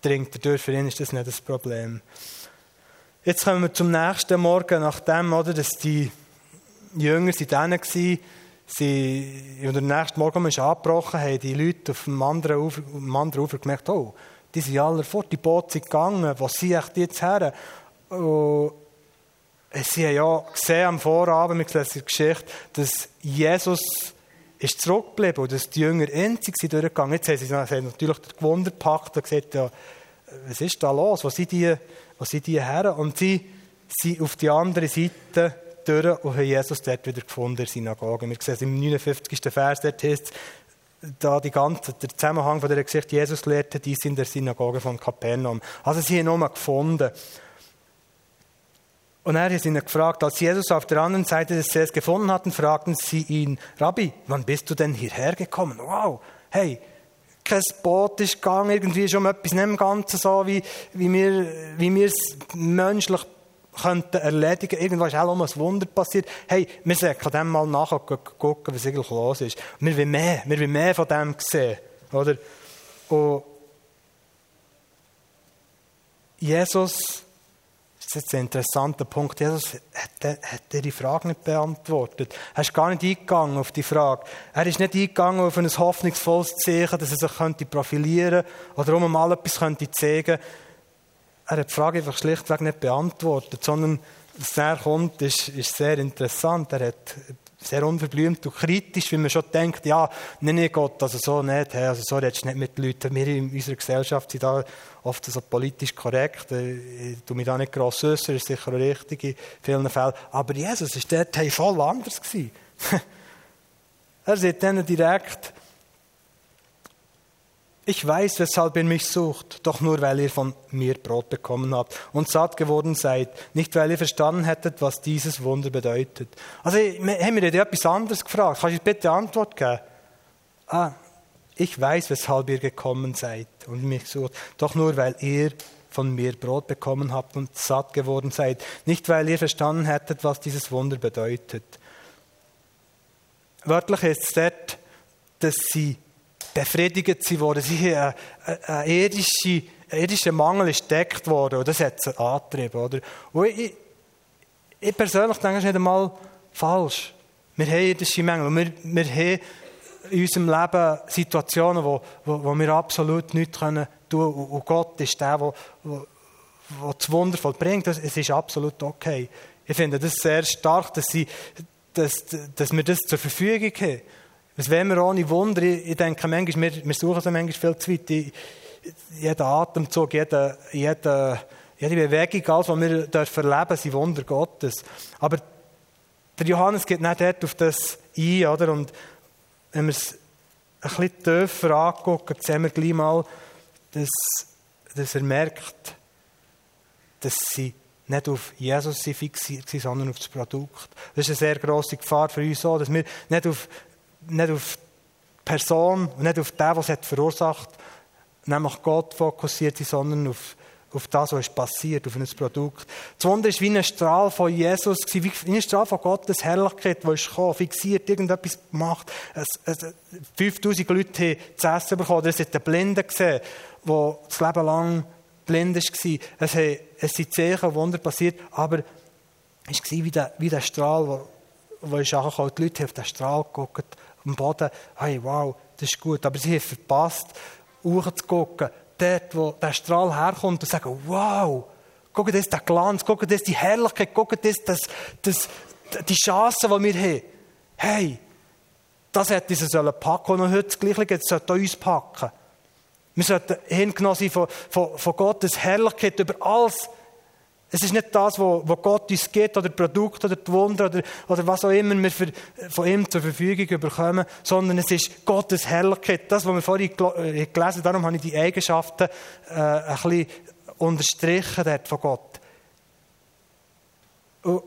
dringt dadurch, für ihn ist das nicht das Problem. Jetzt kommen wir zum nächsten Morgen, nachdem, oder, dass die Jünger sind waren, sie, und der nächste Morgen ist angebrochen, haben die Leute auf dem anderen Ufer, dem anderen Ufer gemerkt, oh, die sind alle fort, die Boote sind gegangen, was sind echt jetzt her? Und sie haben ja gesehen am Vorabend, wir lesen die Geschichte, dass Jesus ist zurückgeblieben und dass die Jünger einzig sind durchgegangen. Jetzt haben sie, sie natürlich den Gewunder gepackt und gesagt, ja, was ist da los? Wo sind die, wo sind die her? Und sie sind auf die andere Seite durch und haben Jesus dort wieder gefunden in der Synagoge. Wir sehen im 59. Vers, dort heißt da die ganze, der Zusammenhang von der Geschichte, Jesus lehrte dies in der Synagoge von Kapernaum. Also sie haben nochmal gefunden. Und er hat ihn gefragt, als Jesus auf der anderen Seite des Sees gefunden hatten, fragten sie ihn, Rabbi, wann bist du denn hierher gekommen? Wow, hey, kein Boot ist gegangen, irgendwie schon etwas nicht im Ganzen so, wie, wie wir, wie wir es menschlich könnten erledigen. Irgendwas ist auch um ein Wunder passiert. Hey, wir sollten dem mal nachher gucken, was eigentlich los ist. Wir wollen mehr, wir wollen mehr von dem sehen, oder? Und Jesus das ist jetzt ein interessanter Punkt. Jesus hat, hat die Frage nicht beantwortet. Er ist gar nicht eingegangen auf die Frage. Er ist nicht eingegangen auf ein hoffnungsvolles Zeichen, dass er sich könnte profilieren oder um mal etwas könnte zeigen. Er hat die Frage einfach schlichtweg nicht beantwortet, sondern was er kommt, ist, ist sehr interessant. Er hat sehr unverblümt und kritisch, weil man schon denkt, ja, nein, nee, Gott, also so nicht, also so redest du nicht mit Leuten. Wir in unserer Gesellschaft sind da oft so politisch korrekt, äh, ich tue mich da nicht gross äußern, ist sicher richtig in vielen Fällen. Aber Jesus ist dort hey, voll anders gewesen. er sagt denen direkt, ich weiß, weshalb ihr mich sucht, doch nur weil ihr von mir Brot bekommen habt und satt geworden seid, nicht weil ihr verstanden hättet, was dieses Wunder bedeutet. Also, haben wir dir etwas anderes gefragt? Kannst du bitte Antwort geben? Ah, ich weiß, weshalb ihr gekommen seid und mich sucht, doch nur weil ihr von mir Brot bekommen habt und satt geworden seid, nicht weil ihr verstanden hättet, was dieses Wunder bedeutet. Wörtlich ist es dort, dass sie befriedigt worden. Sie haben ein irdischer, irdischer Mangel ist gedeckt worden und das hat sie angetrieben. Oder? Und ich, ich persönlich denke, das ist nicht einmal falsch. Wir haben irdische Mängel wir, wir haben in unserem Leben Situationen, wo, wo, wo wir absolut nichts tun können. Und Gott ist der, der, der, der das Wunder vollbringt. Es ist absolut okay. Ich finde das sehr stark, dass, sie, dass, dass wir das zur Verfügung haben. Was wollen wir ohne Wunder? Ich, denke, manchmal, wir, suchen so manchmal viel zu weit. Jeder Atemzug, jede, jede, jede Bewegung, alles, was wir dürfen erleben, sind Wunder Gottes. Aber der Johannes geht nicht dort auf das ein, oder? Und wenn wir es ein bisschen tiefer angucken, sehen wir gleich mal, dass, dass er merkt, dass sie nicht auf Jesus fixiert sind, sondern auf das Produkt. Das ist eine sehr grosse Gefahr für uns so, dass wir nicht auf nicht auf die Person und nicht auf den, was es verursacht, nämlich Gott fokussiert sondern auf, auf das, was ist passiert, auf ein Produkt. Das Wunder ist wie ein Strahl von Jesus, wie ein Strahl von Gottes Herrlichkeit, der ist gekommen, fixiert, irgendetwas gemacht. Es, es, 5000 Leute haben zu essen bekommen. Es hat einen Blinden gesehen, der das Leben lang blind war. Es, hat, es sind Zeichen, Wunder passiert, aber es war wie der, wie der Strahl, wo, wo ist angekommen. Die Leute haben auf den Strahl geguckt am Boden, hey, wow, das ist gut. Aber sie haben verpasst, hochzugucken, dort, wo der Strahl herkommt und sagen, wow, guck das, der Glanz, guck das, die Herrlichkeit, guck das, das, das, die Chance, die wir haben. Hey, das hätte uns sollen packen und heute das Gleiche jetzt sollte uns packen. Wir sollten hingenommen sein von, von, von Gottes Herrlichkeit über alles, es ist nicht das, was Gott uns gibt, oder Produkt, oder die Wunder, oder, oder was auch immer wir für, von ihm zur Verfügung bekommen, sondern es ist Gottes Herrlichkeit. Das, was wir vorhin äh, gelesen haben, darum habe ich die Eigenschaften äh, ein bisschen unterstrichen dort von Gott. Und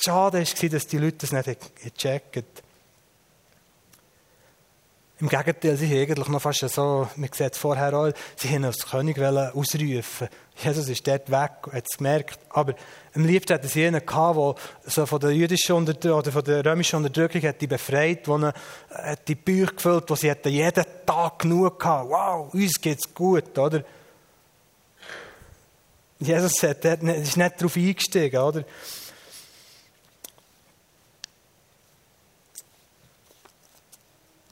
schade war, dass die Leute das nicht checken. Im Gegenteil, sie haben eigentlich noch fast so, man sieht es vorher auch, sie haben als König ausrufen Jesus ist dort weg, hat es gemerkt. Aber am liebsten hatten sie einen gehabt, der so von der jüdischen oder von der römischen Unterdrückung hat die befreit, wo die Bücher gefüllt, wo sie hatten jeden Tag genug gehabt. Wow, uns geht's gut, oder? Jesus hat, ist nicht darauf eingestiegen, oder?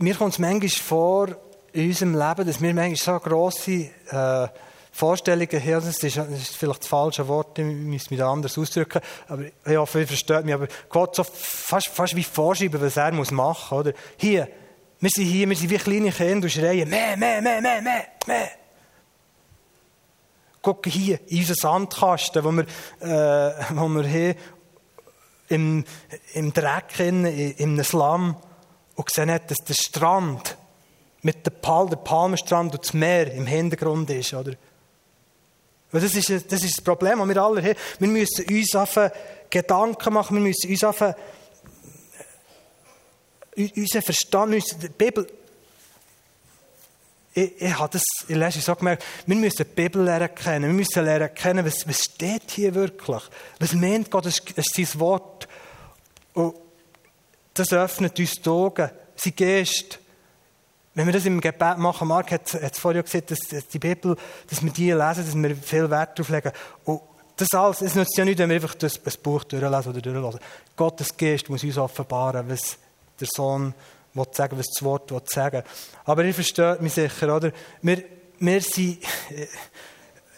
Mir kommt es manchmal vor, in unserem Leben, dass wir manchmal so grosse äh, Vorstellungen haben. Das ist, das ist vielleicht das falsche Wort, ich müsste mich da anders ausdrücken. Aber ich hoffe, ihr versteht mich. Aber Gott so fast, fast wie vorschreiben, was er muss machen muss. Hier, wir sind hier, wir sind wie kleine Kinder und schreien, mehr, mehr, mehr, mehr, mehr, mehr. Gucken hier in unseren Sandkasten, wo wir, äh, wo wir hier im, im Dreck, in, in einem Slum, und gesehen hat, dass der Strand mit dem Pal, der Palmenstrand und das Meer im Hintergrund ist, oder? Das ist, das ist das Problem, das wir alle haben. Wir müssen uns Gedanken machen, wir müssen uns auf unseren Verstand, unsere Bibel, ich, ich habe das in letzter so gemerkt, wir müssen die Bibel lernen kennen. Wir müssen lernen kennen, was, was steht hier wirklich. Was meint Gott, das ist, ist sein Wort. Und das öffnet uns die Augen, sein Geist. Wenn wir das im Gebet machen, Marc hat, es vorher gesagt, dass, dass die Bibel, dass wir die lesen, dass wir viel Wert darauf legen. Und das alles, es nützt ja nicht, wenn wir einfach das, das Buch durchlesen oder durchlesen. Gottes Geist muss uns offenbaren, was der Sohn will sagen, was das Wort will sagen. Aber ihr versteht mich sicher, oder? Wir, wir sind,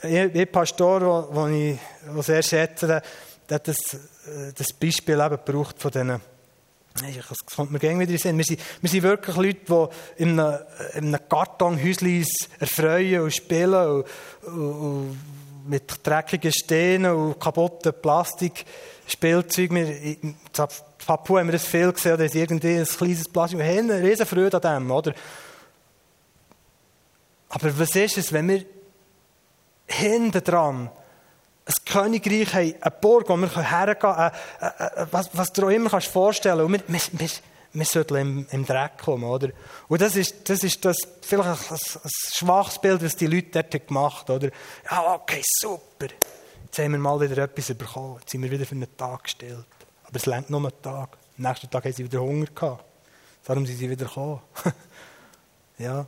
ich, ich Pastor, den ich wo sehr schätze, der, hat das, das Beispiel eben gebraucht von diesen das kommt mir gerne wieder in Sinn. Wir sind, wir sind wirklich Leute, die in einem, in einem Kartonhäuschen erfreuen und spielen und, und, und mit dreckigen Steinen und kaputten Plastikspielzeugen. In Papua haben wir das viel gesehen, oder irgendwie ein kleines Plastik. Wir haben eine riesen Freude an dem, oder? Aber was ist es, wenn wir hinten dran ein Königreich haben, eine Burg, wo wir hergehen können, was, was du dir auch immer kannst vorstellen kannst. Und wir, wir, wir, sollten im, im Dreck kommen, oder? Und das ist, das ist das, vielleicht ein, ein, schwaches Bild, das die Leute dort gemacht haben, oder? Ja, okay, super. Jetzt haben wir mal wieder etwas bekommen. Jetzt sind wir wieder für einen Tag gestellt. Aber es längt nur einen Tag. Am nächsten Tag haben sie wieder Hunger gehabt. Darum sind sie wieder gekommen. ja.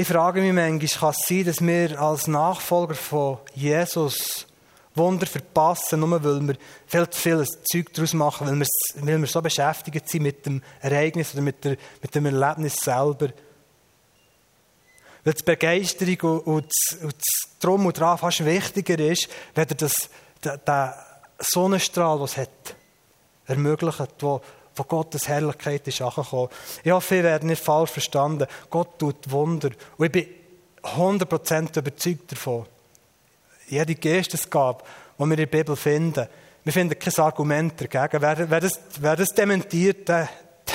Ich frage mich manchmal, kann es sein, dass wir als Nachfolger von Jesus Wunder verpassen, nur weil wir viel zu viel Zeug daraus machen, weil wir, weil wir so beschäftigt sind mit dem Ereignis oder mit, der, mit dem Erlebnis selber. Weil die Begeisterung und, und, und das Drum und Dran fast wichtiger ist, weder das, der, der Sonnenstrahl, den es hat, ermöglicht, wo, wo Gottes Herrlichkeit ist angekommen. Ich hoffe, ihr werdet nicht falsch verstanden. Gott tut Wunder. Und ich bin 100% überzeugt davon. Jede Geistesgabe, die wir in der Bibel finden, wir finden kein Argument dagegen. Wer, wer, das, wer das dementiert, der,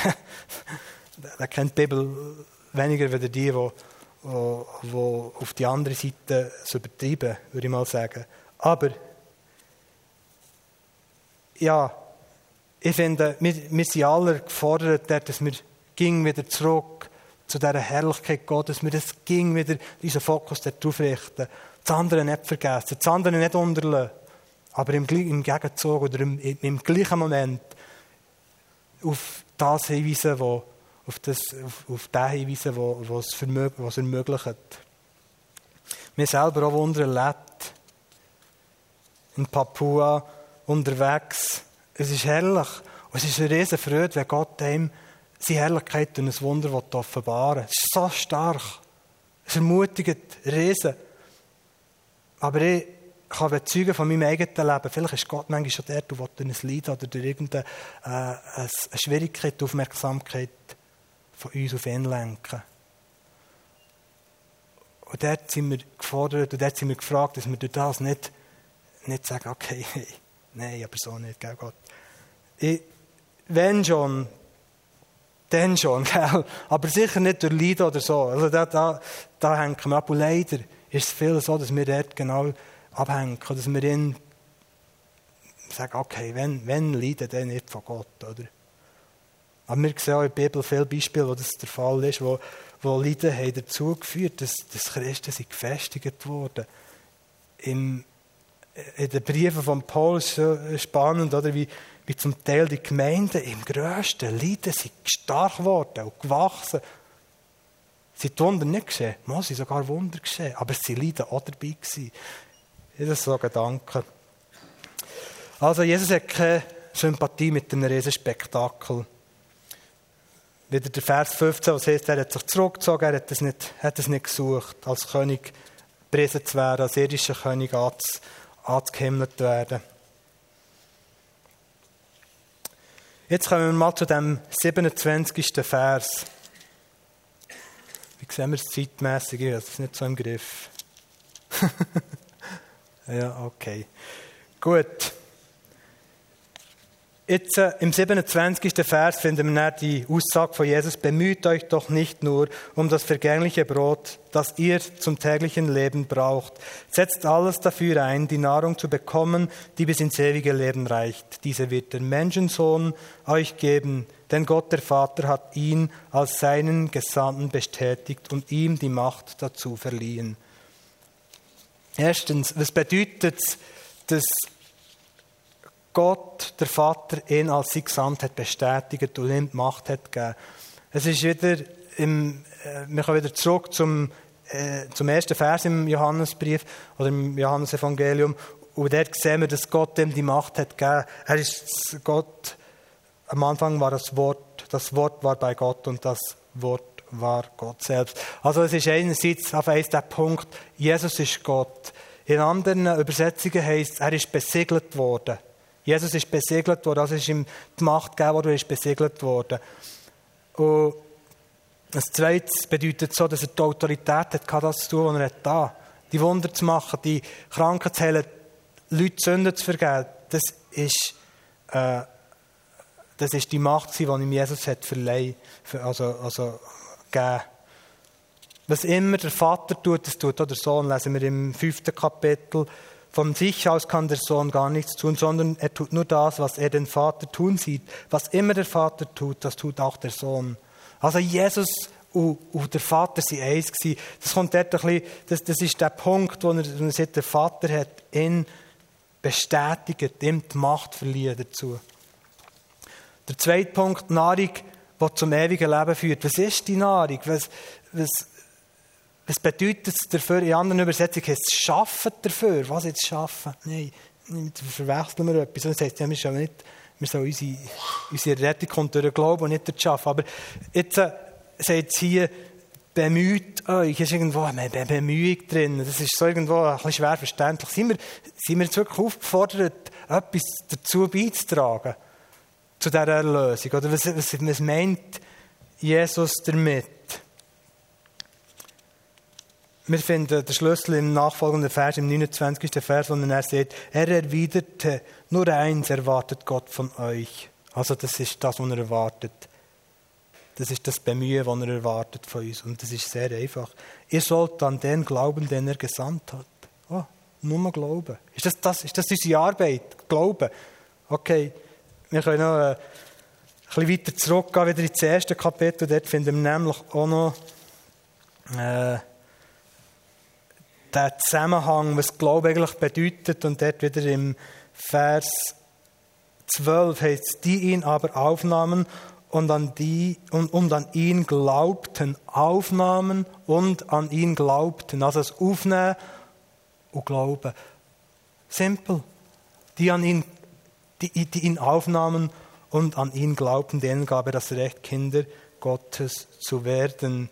der, der kennt die Bibel weniger als die, die, die, auf die andere Seite so übertreiben, würde ich mal sagen. Aber, ja, ich finde, wir, wir sind alle gefordert, dass wir wieder zurück zu dieser Herrlichkeit Gottes, dass wir das ging wieder unseren Fokus darauf richten, das andere nicht vergessen, das andere nicht unterlassen, aber im, im Gegenzug oder im, im, gleichen Moment auf das hinweisen, wo, auf, das, auf, auf den hinweisen, wo, was es ermöglicht. Wir selber auch Wunder erlebt. In Papua unterwegs es ist herrlich. Und es ist eine riesige Freude, wenn Gott einem seine Herrlichkeit und ein Wunder offenbaren will. Es ist so stark. Es ermutigt riesen. Aber ich kann bezeugen von meinem eigenen Leben, vielleicht ist Gott manchmal schon der, der durch ein Leid oder durch irgendeine äh, Schwierigkeit, die Aufmerksamkeit von uns auf ihn lenken. Und dort sind wir gefordert und dort sind wir gefragt, dass wir durch das nicht, nicht sagen, okay, nein, aber so nicht, gell Gott. Ich, wenn schon, dann schon, gell? aber sicher nicht durch Leiden oder so. Also da, da, da hängen wir ab. Und leider ist es viel so, dass wir dort genau abhängen, dass wir ihn sagen, okay, wenn, wenn leiden, dann nicht von Gott, oder? Aber wir sehen auch in der Bibel viele Beispiele, wo das der Fall ist, wo, wo Leiden haben dazu geführt, dass, dass Christen sind gefestigt wurden. Im, in den Briefen von Paulus so spannend, oder? Wie, wie zum Teil die Gemeinden im grössten Leiden sind stark geworden und gewachsen. Sie sind Wunder nicht geschehen, mal sind sogar Wunder geschehen, aber sie Leiden auch dabei gewesen. Das ist so ein. Also, Jesus hat keine Sympathie mit einem riesen Spektakel. Wieder der Vers 15, was heißt, er hat sich zurückgezogen, er hat es nicht, hat es nicht gesucht, als König gepriesen zu werden, als irdischer König anzuhimmelt werden. Jetzt kommen wir mal zu dem 27. Vers. Wie sehen wir es zeitmässig? Das ist nicht so im Griff. ja, okay. Gut. Jetzt äh, im 27. Vers finden wir die Aussage von Jesus, bemüht euch doch nicht nur um das vergängliche Brot, das ihr zum täglichen Leben braucht. Setzt alles dafür ein, die Nahrung zu bekommen, die bis ins ewige Leben reicht. Diese wird der Menschensohn euch geben, denn Gott der Vater hat ihn als seinen Gesandten bestätigt und ihm die Macht dazu verliehen. Erstens, was bedeutet es, dass Gott, der Vater, ihn als sein Gesamt hat bestätigt und ihm die Macht hat gegeben. Es ist wieder im, äh, wir kommen wieder zurück zum, äh, zum ersten Vers im Johannesbrief oder im Johannesevangelium. Und dort sehen wir, dass Gott ihm die Macht hat gegeben. Er ist Gott. Am Anfang war das Wort. Das Wort war bei Gott und das Wort war Gott selbst. Also es ist einerseits auf eins der Punkt, Jesus ist Gott. In anderen Übersetzungen heißt es, er ist besiegelt worden. Jesus ist besiegelt worden, also ist ihm die Macht gegeben worden, er ist besiegelt worden. Und das Zweite bedeutet so, dass er die Autorität hatte, das zu tun, was er da Die Wunder zu machen, die Kranken zu heilen, Leute Sünden zu vergeben, das ist, äh, das ist die Macht, die ihm Jesus hat verleihen, also, also gegeben. Was immer der Vater tut, das tut auch der Sohn, lesen wir im fünften Kapitel. Von sich aus kann der Sohn gar nichts tun, sondern er tut nur das, was er den Vater tun sieht. Was immer der Vater tut, das tut auch der Sohn. Also Jesus und, der Vater sind eins gewesen. Das kommt dort ein bisschen, das, das ist der Punkt, wo er, wo er sagt, der Vater hat ihn bestätigt, ihm die Macht verliehen dazu. Der zweite Punkt, Nahrung, die zum ewigen Leben führt. Was ist die Nahrung? Was, was, was bedeutet es dafür? In anderen Übersetzungen heißt es schaffen dafür. Was jetzt schaffen? Nein, verwechseln wir etwas. Das heißt, ja, wir sollen nicht, wir sollen unsere, unsere Rettung kommt durch den Glauben und nicht durch das Schaffen. Aber jetzt äh, sagt es hier, bemüht euch. Es ist irgendwo eine Bemühung drin. Das ist so irgendwo ein bisschen schwer verständlich. Sind wir, sind wir jetzt wirklich aufgefordert, etwas dazu beizutragen? Zu dieser Erlösung? Oder was, was, was meint Jesus damit? Wir finden den Schlüssel im nachfolgenden Vers, im 29. Vers, wo er sagt, er erwiderte, nur eins erwartet Gott von euch. Also das ist das, was er erwartet. Das ist das Bemühen, was er erwartet von uns. Und das ist sehr einfach. Ihr sollt an den glauben, den er gesandt hat. Oh, nur glauben. Ist das, das, ist das unsere Arbeit? Glauben? Okay, wir können noch äh, ein bisschen weiter zurückgehen, wieder ins erste Kapitel. Dort finden wir nämlich auch noch... Äh, der Zusammenhang, was Glaube eigentlich bedeutet. Und dort wieder im Vers 12 heißt es, die ihn aber aufnahmen und an, die, und, und an ihn glaubten. Aufnahmen und an ihn glaubten. Also das Aufnehmen und Glauben. Simpel. Die, an ihn, die, die ihn aufnahmen und an ihn glaubten, denen gab er das Recht, Kinder Gottes zu werden.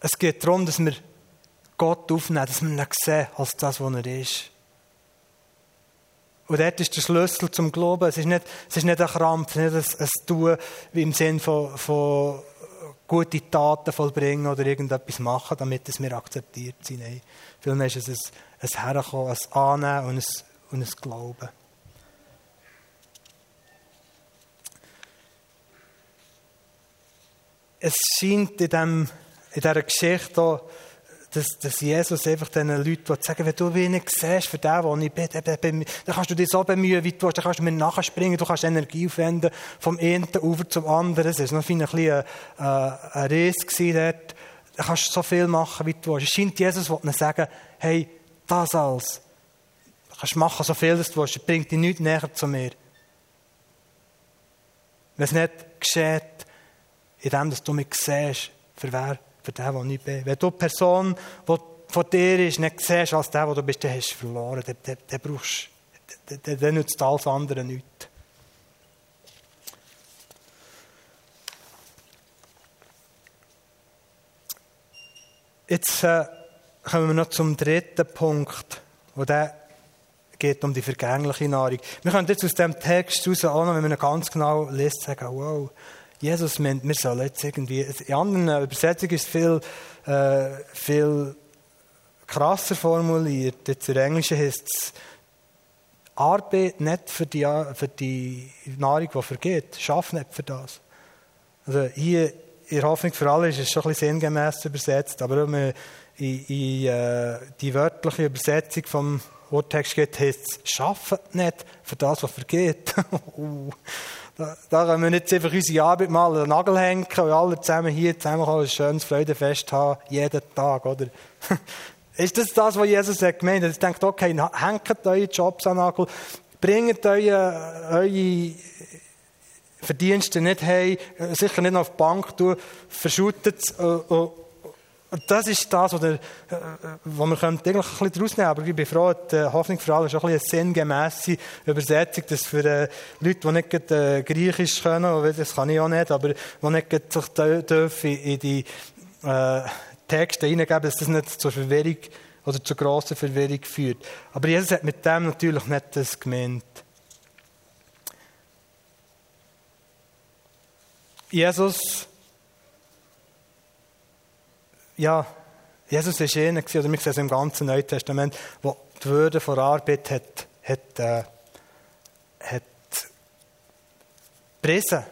Es geht darum, dass wir Gott aufnehmen, dass wir ihn sehen als das, was er ist. Und dort ist der Schlüssel zum Glauben. Es ist nicht, es ist nicht ein Krampf, nicht ein, ein Tun wie im Sinn von, von gute Taten vollbringen oder irgendetwas machen, damit es mir akzeptiert sind. Nein. Vielmehr ist es ein, ein Herkommen, ein Annehmen und ein, und ein Glauben. Es scheint in diesem in dieser Geschichte dass, dass Jesus einfach diesen Leuten sagen wenn du wenig siehst für den, wo ich bin, dann, kannst du dich so bemühen, wie du willst, dann kannst du mir nachspringen, du kannst Energie aufwenden vom einen Ufer zum anderen. Es war noch ein bisschen ein, äh, ein Riss dort. Du so viel machen, wie du willst. Scheint Jesus wollte sagen, hey, das alles. Du kannst machen, so viel du willst, das bringt dich nicht näher zu mir. Wenn es nicht geschieht, in dem, dass du mich siehst, für für den, der ich bin. Wenn du die Person, die vor dir ist, nicht siehst als der, der du bist, dann hast du verloren. Dann, dann, dann brauchst dann, dann nützt alles andere nichts. Jetzt äh, kommen wir noch zum dritten Punkt, wo der geht um die vergängliche Nahrung. Wir können jetzt aus dem Text heraus auch noch, wenn man ihn ganz genau liest, sagen, wow, Jesus meint, wir sollen jetzt irgendwie, in anderen Übersetzungen ist es viel, äh, viel krasser formuliert. Jetzt in Englischen heißt es, Arbeit nicht für die, für die Nahrung, die vergeht. Schaff nicht für das. Also hier in Hoffnung für alle ist es schon ein bisschen sinngemäß übersetzt, aber in, in äh, die wörtliche Übersetzung vom Urtext geht, heißt es, schafft nicht für das, was vergeht. Uh, da, können wir nicht einfach unsere Arbeit mal an den Nagel hängen und alle zusammen hier zusammen ein schönes Freudefest haben, jeden Tag, oder? Ist das das, was Jesus hat gemeint hat? Er denkt, okay, hängt eure Jobs an den Nagel, bringt eure, eure Verdienste nicht heim, sicher nicht auf die Bank tun, verschüttet es, äh, das ist das, was, der, was wir eigentlich ein bisschen daraus nehmen Aber ich bin froh, die Hoffnung für alle ist auch ein bisschen eine sinngemässe Übersetzung, dass für äh, Leute, die nicht äh, Griechisch können, das kann ich auch nicht, aber die nicht sich dürfen in die äh, Texte hineingeben, dass das nicht zur Verwirrung oder zur grossen Verwirrung führt. Aber Jesus hat mit dem natürlich nicht das gemeint. Jesus ja, Jesus war einer, oder wir sehen es im ganzen Neuen Testament, wo die Würde von Arbeit hat, hat, äh, hat gepriesen.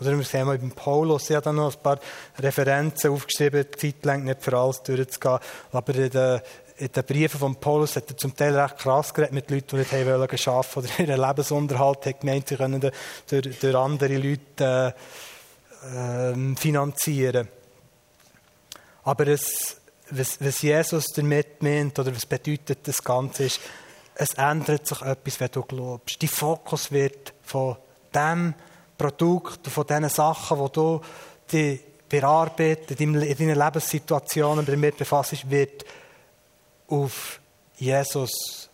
Oder wir sehen mal beim Paulus, er hat dann noch ein paar Referenzen aufgeschrieben, zeitlang nicht für alles durchzugehen. Aber in den, in den Briefen von Paulus hat er zum Teil recht krass geredet mit Leuten, die nicht haben wollen arbeiten oder ihren Lebensunterhalt haben gemeint, sie können durch, durch andere Leute äh, äh, finanzieren. Aber es, was, was Jesus damit meint, oder was bedeutet das Ganze, ist, es ändert sich etwas, wenn du glaubst. Dein Fokus wird von dem Produkt, von diesen Sachen, die du die bearbeitet, in deinen Lebenssituationen damit befasst, wird auf Jesus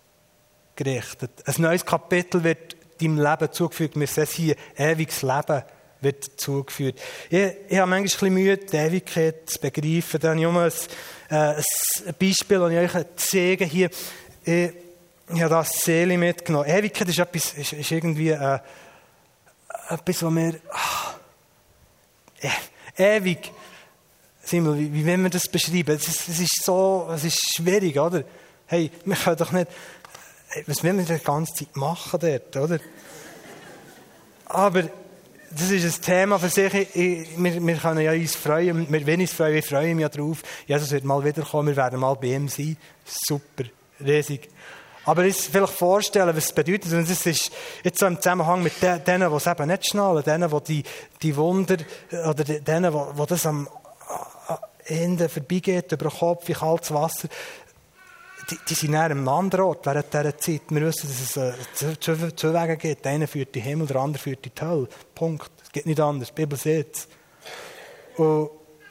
gerichtet. Ein neues Kapitel wird deinem Leben zugefügt. Wir sehen hier ewiges Leben wird zugeführt. Ich, ich habe manchmal ein bisschen Mühe, die Ewigkeit zu begreifen. Da habe ich ein, äh, ein Beispiel, das ich euch zeige hier. Ich, ich habe das Seele mitgenommen. Ewigkeit ist, etwas, ist, ist irgendwie äh, etwas, was wir... Ah, äh, ewig. Simon, wie, wie wollen wir das beschreiben? Es ist, ist so, es ist schwierig, oder? Hey, wir können doch nicht... Was wollen wir die ganze Zeit machen dort, oder? Aber das ist ein Thema für sich. wir, wir können ja uns freuen. Wir, wenn uns freuen, wir freuen mich darauf. Jesus wird mal wiederkommen. Wir werden mal bei ihm sein. Super. Riesig. Aber ich vielleicht vorstellen, was es bedeutet. Und das ist jetzt so im Zusammenhang mit denen, die es eben nicht schnallen, denen, die die, die Wunder, oder denen, die, die das am Ende vorbeigeht, über den Kopf, wie kaltes Wasser die, die sind näher am Ort während dieser Zeit. Wir wissen, dass es äh, zwei, zwei Wege gibt. Der eine führt in den Himmel, der andere führt in die Hölle. Punkt. Es geht nicht anders. Die Bibel sieht es. Und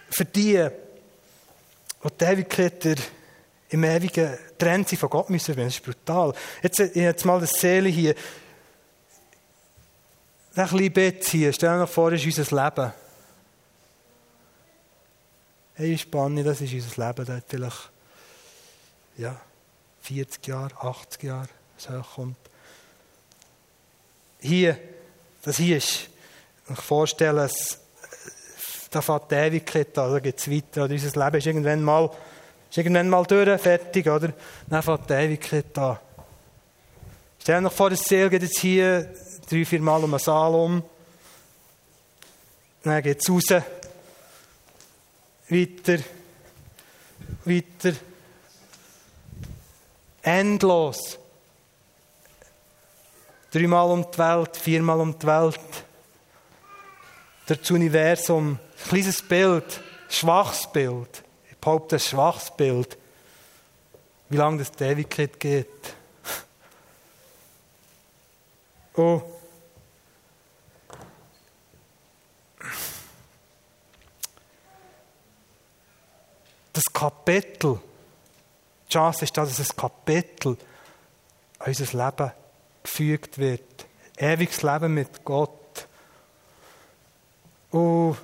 für die, die die Ewigkeit im ewigen Trend von Gott müssen das ist brutal. Jetzt, jetzt mal das Seele hier. Ein kleines Bett hier. Stell dir noch vor, das ist unser Leben. Hey, spannend, das ist unser Leben. Da vielleicht ja, 40 Jahre, 80 Jahre, so kommt. Hier, das hier ist, ich vorstelle, es, da fährt die Ewigkeit an, da geht es weiter. Oder unser Leben ist irgendwann mal, ist irgendwann mal durch, fertig, oder? Dann fährt die Ewigkeit an. Stell dir noch vor, das Ziel geht jetzt hier drei, vier Mal um einen Saal um. Dann geht es raus. Weiter. Weiter. Endlos. Dreimal um die Welt, viermal um die Welt. Das Universum, ein kleines Bild, schwaches Bild. Ich behaupte, ein schwaches Bild. Wie lange das die Ewigkeit geht. Oh. Das Kapitel die Chance ist, dass ein Kapitel an unser Leben gefügt wird. Ewiges Leben mit Gott. Und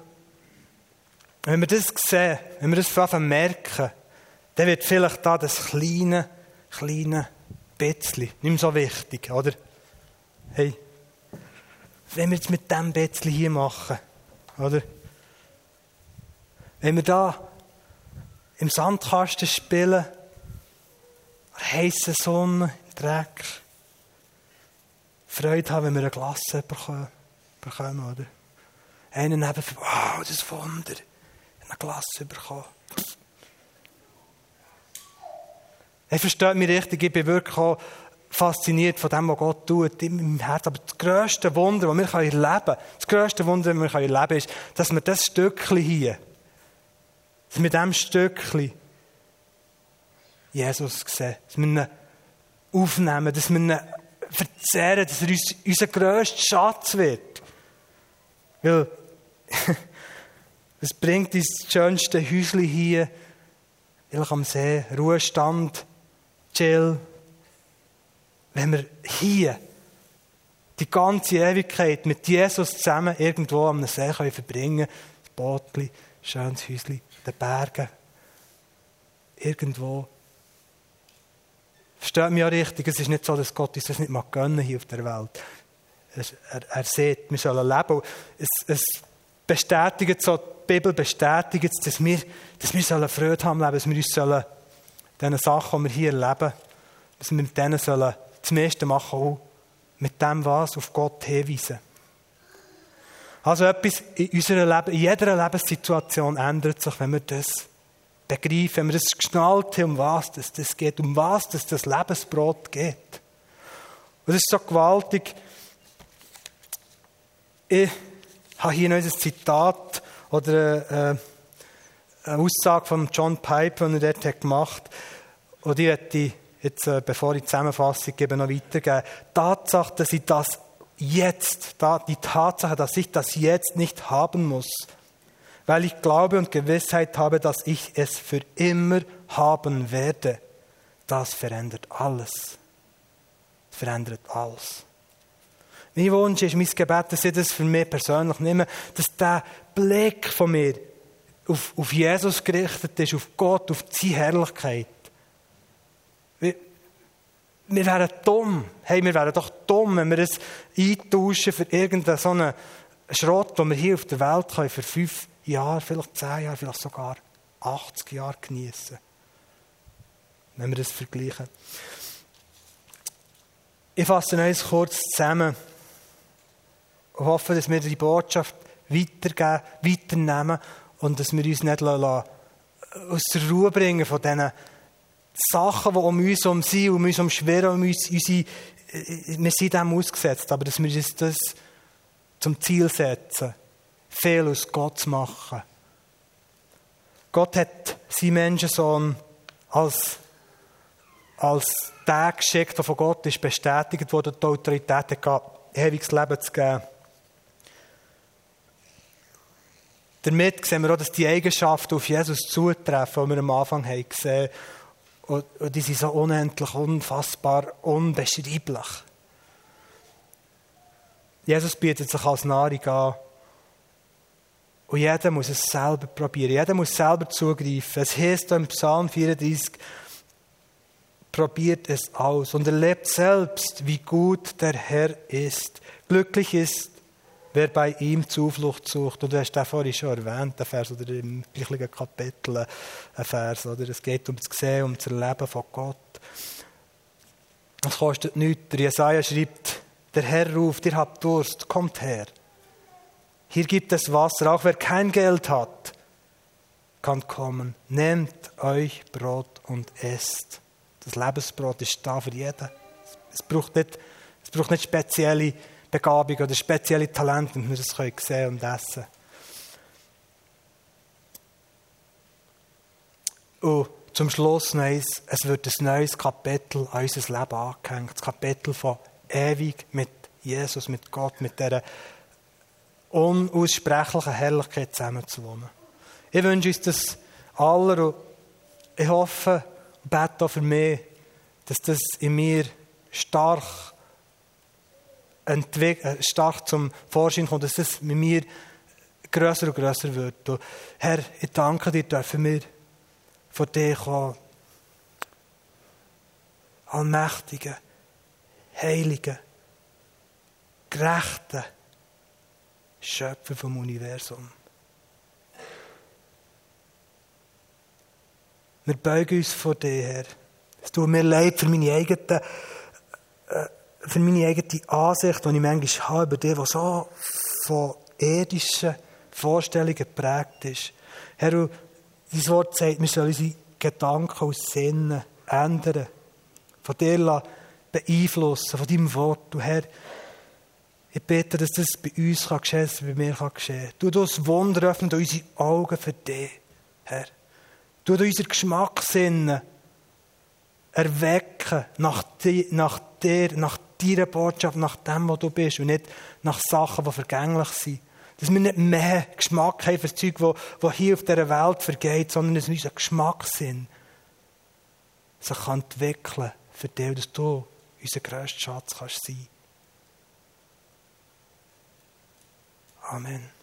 wenn wir das sehen, wenn wir das vor merken, dann wird vielleicht da das kleine, kleine Betzli nicht mehr so wichtig, oder? Hey, wenn wir jetzt mit dem Betzli hier machen, oder? Wenn wir da im Sandkasten spielen, heiße Sonne, Dreck. Freude haben, wenn wir eine Glasse bekommen, oder? Einen neben, wow, das Wunder. Eine Glasse bekommen. Er versteht mich richtig, ich bin wirklich auch fasziniert von dem, was Gott tut in meinem Herzen. Aber das grösste Wunder, das wir erleben können, das grösste Wunder, das wir erleben können, ist, dass wir das Stückchen hier, dass wir diesem Stückchen Jesus sehen, dass wir ihn aufnehmen, dass wir ihn verzehren, dass er uns unser grösster Schatz wird. Weil, es bringt uns das schönste Häuschen hier, vielleicht am See, Ruhestand, chill. Wenn wir hier die ganze Ewigkeit mit Jesus zusammen irgendwo am See können verbringen können, das Bootchen, schönes Häuschen, den Bergen, irgendwo. Versteht mich ja richtig, es ist nicht so, dass Gott uns das nicht mal gönnen hier auf der Welt. Er, er, er sieht, wir sollen leben. Es, es bestätigt so, die Bibel bestätigt, dass wir, dass wir sollen Freude haben leben, dass wir uns sollen, diesen Sachen, die wir hier erleben, dass wir mit denen sollen das meiste machen, auch mit dem, was auf Gott hinweisen. Also etwas in, unserer Leben, in jeder Lebenssituation ändert sich, wenn wir das begreifen, wenn wir das geschnallt haben, um was das, das geht, um was das, das Lebensbrot geht. Und das ist so gewaltig. Ich habe hier noch ein Zitat oder äh, eine Aussage von John Piper, die er dort gemacht hat. Und die werde ich jetzt, äh, bevor ich die Zusammenfassung gebe, noch weitergeben. Tatsache, dass ich das jetzt, die Tatsache, dass ich das jetzt nicht haben muss, weil ich Glaube und Gewissheit habe, dass ich es für immer haben werde, das verändert alles. Das verändert alles. Mein Wunsch ist, mein Gebet, dass ich das für mich persönlich nehme, dass der Blick von mir auf, auf Jesus gerichtet ist, auf Gott, auf seine Herrlichkeit. Wir, wir wären dumm. Hey, wir wären doch dumm, wenn wir das eintauschen für irgendeinen so Schrott, den wir hier auf der Welt können, für fünf Jahre, vielleicht zehn Jahre, vielleicht sogar 80 Jahre genießen. Wenn wir das vergleichen. Ich fasse eins kurz zusammen und hoffe, dass wir die Botschaft weitergeben, weiternehmen und dass wir uns nicht lassen, aus der Ruhe bringen von diesen Sachen, die um uns herum sind, um uns umschweren, um uns, unsere, wir sind dem ausgesetzt, aber dass wir uns das zum Ziel setzen viel aus Gott zu machen. Gott hat seinen Menschensohn als, als der geschickt, der von Gott ist bestätigt wurde, die Autorität hat, ewiges Leben zu geben. Damit sehen wir auch, dass die Eigenschaften auf Jesus zutreffen, die wir am Anfang haben gesehen haben. Und die sind so unendlich, unfassbar, unbeschreiblich. Jesus bietet sich als Nahrung an. Und jeder muss es selber probieren. Jeder muss selber zugreifen. Es heißt im Psalm 34, probiert es aus und erlebt selbst, wie gut der Herr ist. Glücklich ist, wer bei ihm Zuflucht sucht. Und du hast den vorhin schon erwähnt, der Vers, oder im gleichen Kapitel ein Vers, oder? Es geht um das Sehen, um das Erleben von Gott. Es kostet nichts. Der Jesaja schreibt, der Herr ruft, ihr habt Durst, kommt her. Hier gibt es Wasser. Auch wer kein Geld hat, kann kommen. Nehmt euch Brot und esst. Das Lebensbrot ist da für jeden. Es braucht nicht, es braucht nicht spezielle Begabung oder spezielle Talente, damit wir das sehen können und essen Und zum Schluss noch eins, es wird ein neues Kapitel an unser Leben angehängt. Das Kapitel von ewig mit Jesus, mit Gott, mit dieser unaussprechlichen Herrlichkeit zusammenzuwohnen. Ich wünsche uns das aller und ich hoffe und bete auch für mich, dass das in mir stark, äh, stark zum Vorschein kommt, dass das mit mir grösser und grösser wird. Und Herr, ich danke dir, dürfen wir vor dir kommen. Allmächtigen, Heiligen, Gerechten, Schöpfer vom Universum. Wir beugen uns vor dir, Herr. Es tut mir leid für meine eigenen äh, für meine eigene Ansicht, die ich manchmal habe über die, die so von irdischen Vorstellungen geprägt ist. Herr, dein Wort sagt, wir sollen unsere Gedanken und Sinnen ändern. Von dir beeinflussen, von deinem Wort. Du Herr, ich bitte, dass das bei uns kann geschehen kann, bei mir kann geschehen. Du das Wunder öffnen unsere Augen für dich, Herr. Du unseren Geschmackssinn erwecken nach, die, nach dir, nach deiner Botschaft, nach dem, was du bist und nicht nach Sachen, die vergänglich sind. Dass wir nicht mehr Geschmack haben für das Zeug, das hier auf dieser Welt vergeht, sondern dass wir unseren Geschmackssinn sich entwickeln kann für dich, dass du unser grösster Schatz kannst sein. Amen.